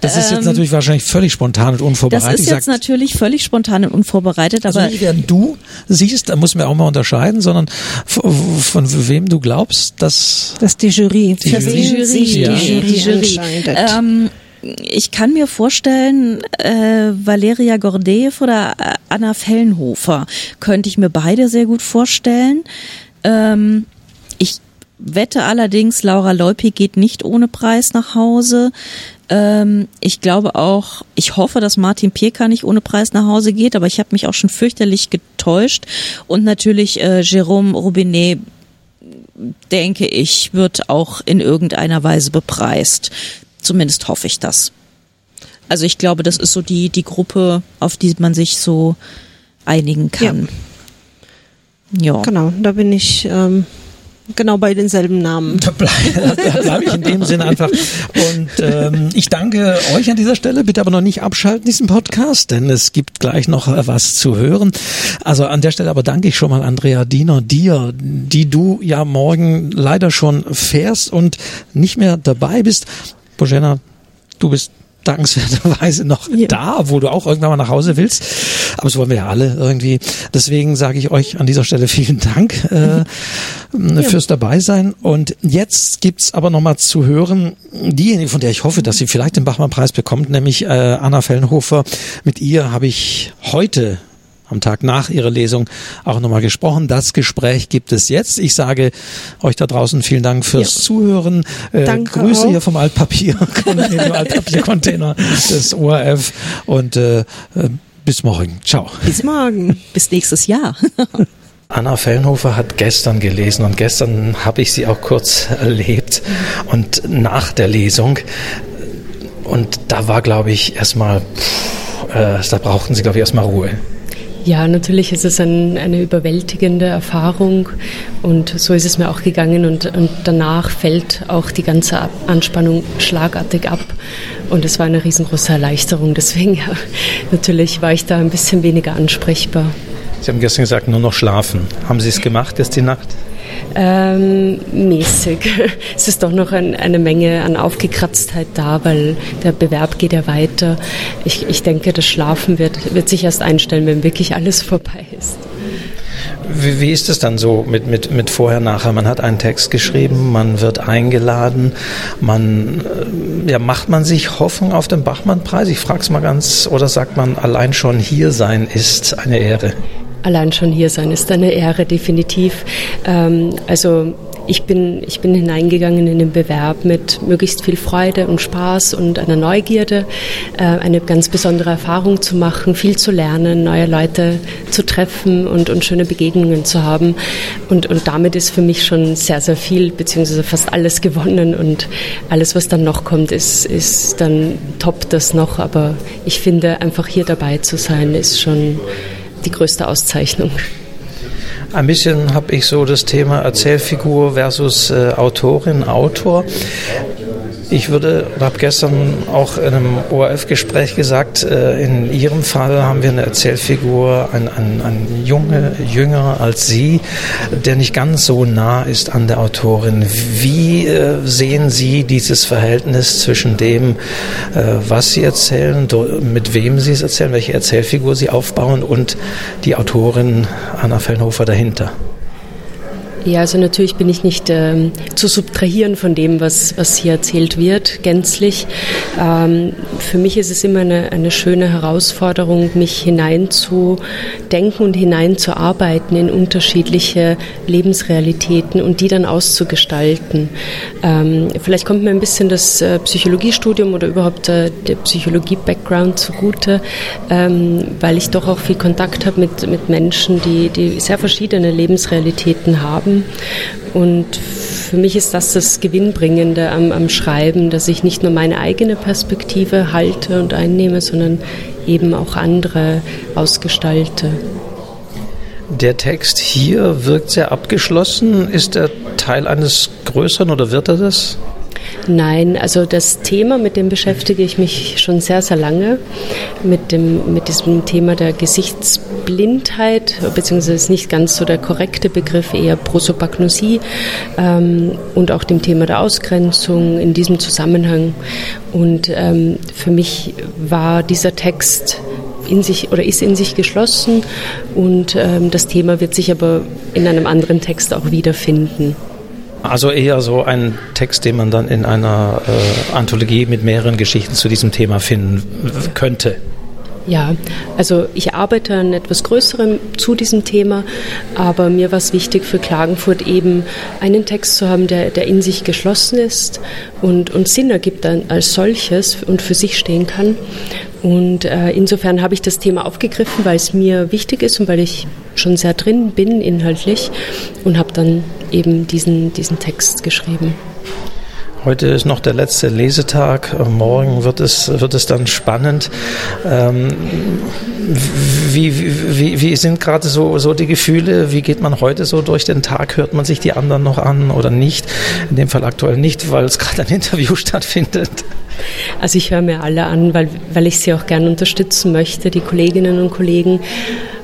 das ist jetzt natürlich wahrscheinlich völlig spontan und unvorbereitet. Das ist jetzt natürlich völlig spontan und unvorbereitet, also aber nicht während du siehst, da muss man auch mal unterscheiden, sondern von wem du glaubst, dass dass die Jury, die Jury, die Jury, ja. die Jury, die Jury. Ähm, ich kann mir vorstellen, äh, Valeria Gordeev oder äh, Anna Fellenhofer könnte ich mir beide sehr gut vorstellen. Ähm, ich wette allerdings, Laura Leupi geht nicht ohne Preis nach Hause. Ähm, ich glaube auch, ich hoffe, dass Martin Pierka nicht ohne Preis nach Hause geht, aber ich habe mich auch schon fürchterlich getäuscht. Und natürlich äh, Jérôme Robinet, denke ich, wird auch in irgendeiner Weise bepreist. Zumindest hoffe ich das. Also ich glaube, das ist so die, die Gruppe, auf die man sich so einigen kann. Ja. ja. Genau, da bin ich ähm, genau bei denselben Namen. Da bleibe (laughs) bleib ich in dem Sinne einfach. Und ähm, ich danke euch an dieser Stelle. Bitte aber noch nicht abschalten, diesen Podcast, denn es gibt gleich noch was zu hören. Also an der Stelle aber danke ich schon mal Andrea Diener, dir, die du ja morgen leider schon fährst und nicht mehr dabei bist. Bojena, du bist dankenswerterweise noch ja. da, wo du auch irgendwann mal nach Hause willst. Aber das wollen wir ja alle irgendwie. Deswegen sage ich euch an dieser Stelle vielen Dank äh, ja. fürs Dabeisein. Und jetzt gibt's aber nochmal zu hören, diejenige, von der ich hoffe, dass sie vielleicht den Bachmann-Preis bekommt, nämlich äh, Anna Fellenhofer. Mit ihr habe ich heute am Tag nach ihrer Lesung auch nochmal gesprochen. Das Gespräch gibt es jetzt. Ich sage euch da draußen vielen Dank fürs ja. Zuhören. Äh, Danke Grüße auch. hier vom Altpapier, (laughs) Altpapiercontainer des ORF und äh, äh, bis morgen. Ciao. Bis morgen. bis nächstes Jahr. (laughs) Anna Fellenhofer hat gestern gelesen und gestern habe ich sie auch kurz erlebt und nach der Lesung. Und da war, glaube ich, erstmal, äh, da brauchten sie, glaube ich, erstmal Ruhe. Ja, natürlich ist es ein, eine überwältigende Erfahrung und so ist es mir auch gegangen und, und danach fällt auch die ganze Anspannung schlagartig ab und es war eine riesengroße Erleichterung. Deswegen ja, natürlich war ich da ein bisschen weniger ansprechbar. Sie haben gestern gesagt, nur noch schlafen. Haben Sie es gemacht jetzt die Nacht? Ähm, mäßig. (laughs) Es ist doch noch ein, eine Menge an Aufgekratztheit da, weil der Bewerb geht ja weiter. Ich, ich denke, das Schlafen wird, wird sich erst einstellen, wenn wirklich alles (laughs) vorbei ist. Wie, wie ist es dann so mit, mit, mit vorher, nachher? Man hat einen Text geschrieben, man wird eingeladen, man, äh, ja, macht man sich Hoffnung auf den Bachmann-Preis? Ich frage es mal ganz, oder sagt man, allein schon hier sein ist eine Ehre? Allein schon hier sein ist eine Ehre, definitiv. Ähm, also ich bin, ich bin hineingegangen in den Bewerb mit möglichst viel Freude und Spaß und einer Neugierde, äh, eine ganz besondere Erfahrung zu machen, viel zu lernen, neue Leute zu treffen und, und schöne Begegnungen zu haben. Und, und damit ist für mich schon sehr, sehr viel, beziehungsweise fast alles gewonnen. Und alles, was dann noch kommt, ist, ist dann top das noch. Aber ich finde, einfach hier dabei zu sein, ist schon die größte Auszeichnung. Ein bisschen habe ich so das Thema Erzählfigur versus äh, Autorin, Autor. Ich würde, habe gestern auch in einem ORF-Gespräch gesagt, äh, in Ihrem Fall haben wir eine Erzählfigur, ein, ein, ein Junge, jünger als Sie, der nicht ganz so nah ist an der Autorin. Wie äh, sehen Sie dieses Verhältnis zwischen dem, äh, was Sie erzählen, mit wem Sie es erzählen, welche Erzählfigur Sie aufbauen und die Autorin Anna Fellnhofer dahinter? Ja, also natürlich bin ich nicht ähm, zu subtrahieren von dem, was, was hier erzählt wird, gänzlich. Ähm, für mich ist es immer eine, eine schöne Herausforderung, mich hineinzudenken und hineinzuarbeiten in unterschiedliche Lebensrealitäten und die dann auszugestalten. Ähm, vielleicht kommt mir ein bisschen das äh, Psychologiestudium oder überhaupt äh, der Psychologie-Background zugute, ähm, weil ich doch auch viel Kontakt habe mit, mit Menschen, die, die sehr verschiedene Lebensrealitäten haben haben. Und für mich ist das das Gewinnbringende am, am Schreiben, dass ich nicht nur meine eigene Perspektive halte und einnehme, sondern eben auch andere ausgestalte. Der Text hier wirkt sehr abgeschlossen. Ist er Teil eines größeren oder wird er das? Nein, also das Thema, mit dem beschäftige ich mich schon sehr, sehr lange, mit, dem, mit diesem Thema der Gesichtsblindheit, beziehungsweise ist nicht ganz so der korrekte Begriff, eher Prosopagnosie ähm, und auch dem Thema der Ausgrenzung in diesem Zusammenhang. Und ähm, für mich war dieser Text in sich oder ist in sich geschlossen und ähm, das Thema wird sich aber in einem anderen Text auch wiederfinden. Also eher so ein Text, den man dann in einer äh, Anthologie mit mehreren Geschichten zu diesem Thema finden könnte. Ja, also ich arbeite an etwas Größerem zu diesem Thema, aber mir war es wichtig für Klagenfurt eben einen Text zu haben, der, der in sich geschlossen ist und, und Sinn ergibt als solches und für sich stehen kann. Und äh, insofern habe ich das Thema aufgegriffen, weil es mir wichtig ist und weil ich schon sehr drin bin inhaltlich und habe dann eben diesen, diesen Text geschrieben. Heute ist noch der letzte Lesetag. Morgen wird es, wird es dann spannend. Ähm, wie, wie, wie sind gerade so, so die Gefühle? Wie geht man heute so durch den Tag? Hört man sich die anderen noch an oder nicht? In dem Fall aktuell nicht, weil es gerade ein Interview (laughs) stattfindet. Also ich höre mir alle an, weil, weil ich sie auch gerne unterstützen möchte, die Kolleginnen und Kollegen.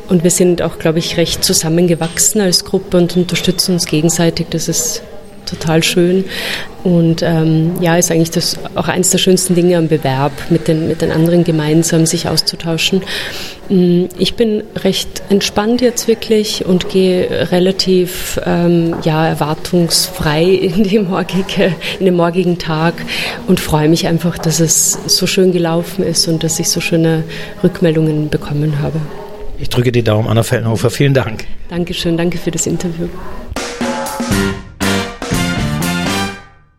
Und wir sind auch, glaube ich, recht zusammengewachsen als Gruppe und unterstützen uns gegenseitig. Das ist total schön. Und ähm, ja, ist eigentlich das auch eines der schönsten Dinge am Bewerb, mit den, mit den anderen gemeinsam sich auszutauschen. Mm, ich bin recht entspannt jetzt wirklich und gehe relativ ähm, ja, erwartungsfrei (laughs) in, die morgige, in den morgigen Tag und freue mich einfach, dass es so schön gelaufen ist und dass ich so schöne Rückmeldungen bekommen habe. Ich drücke die Daumen, Anna Fellenhofer. Vielen Dank. Dankeschön, danke für das Interview.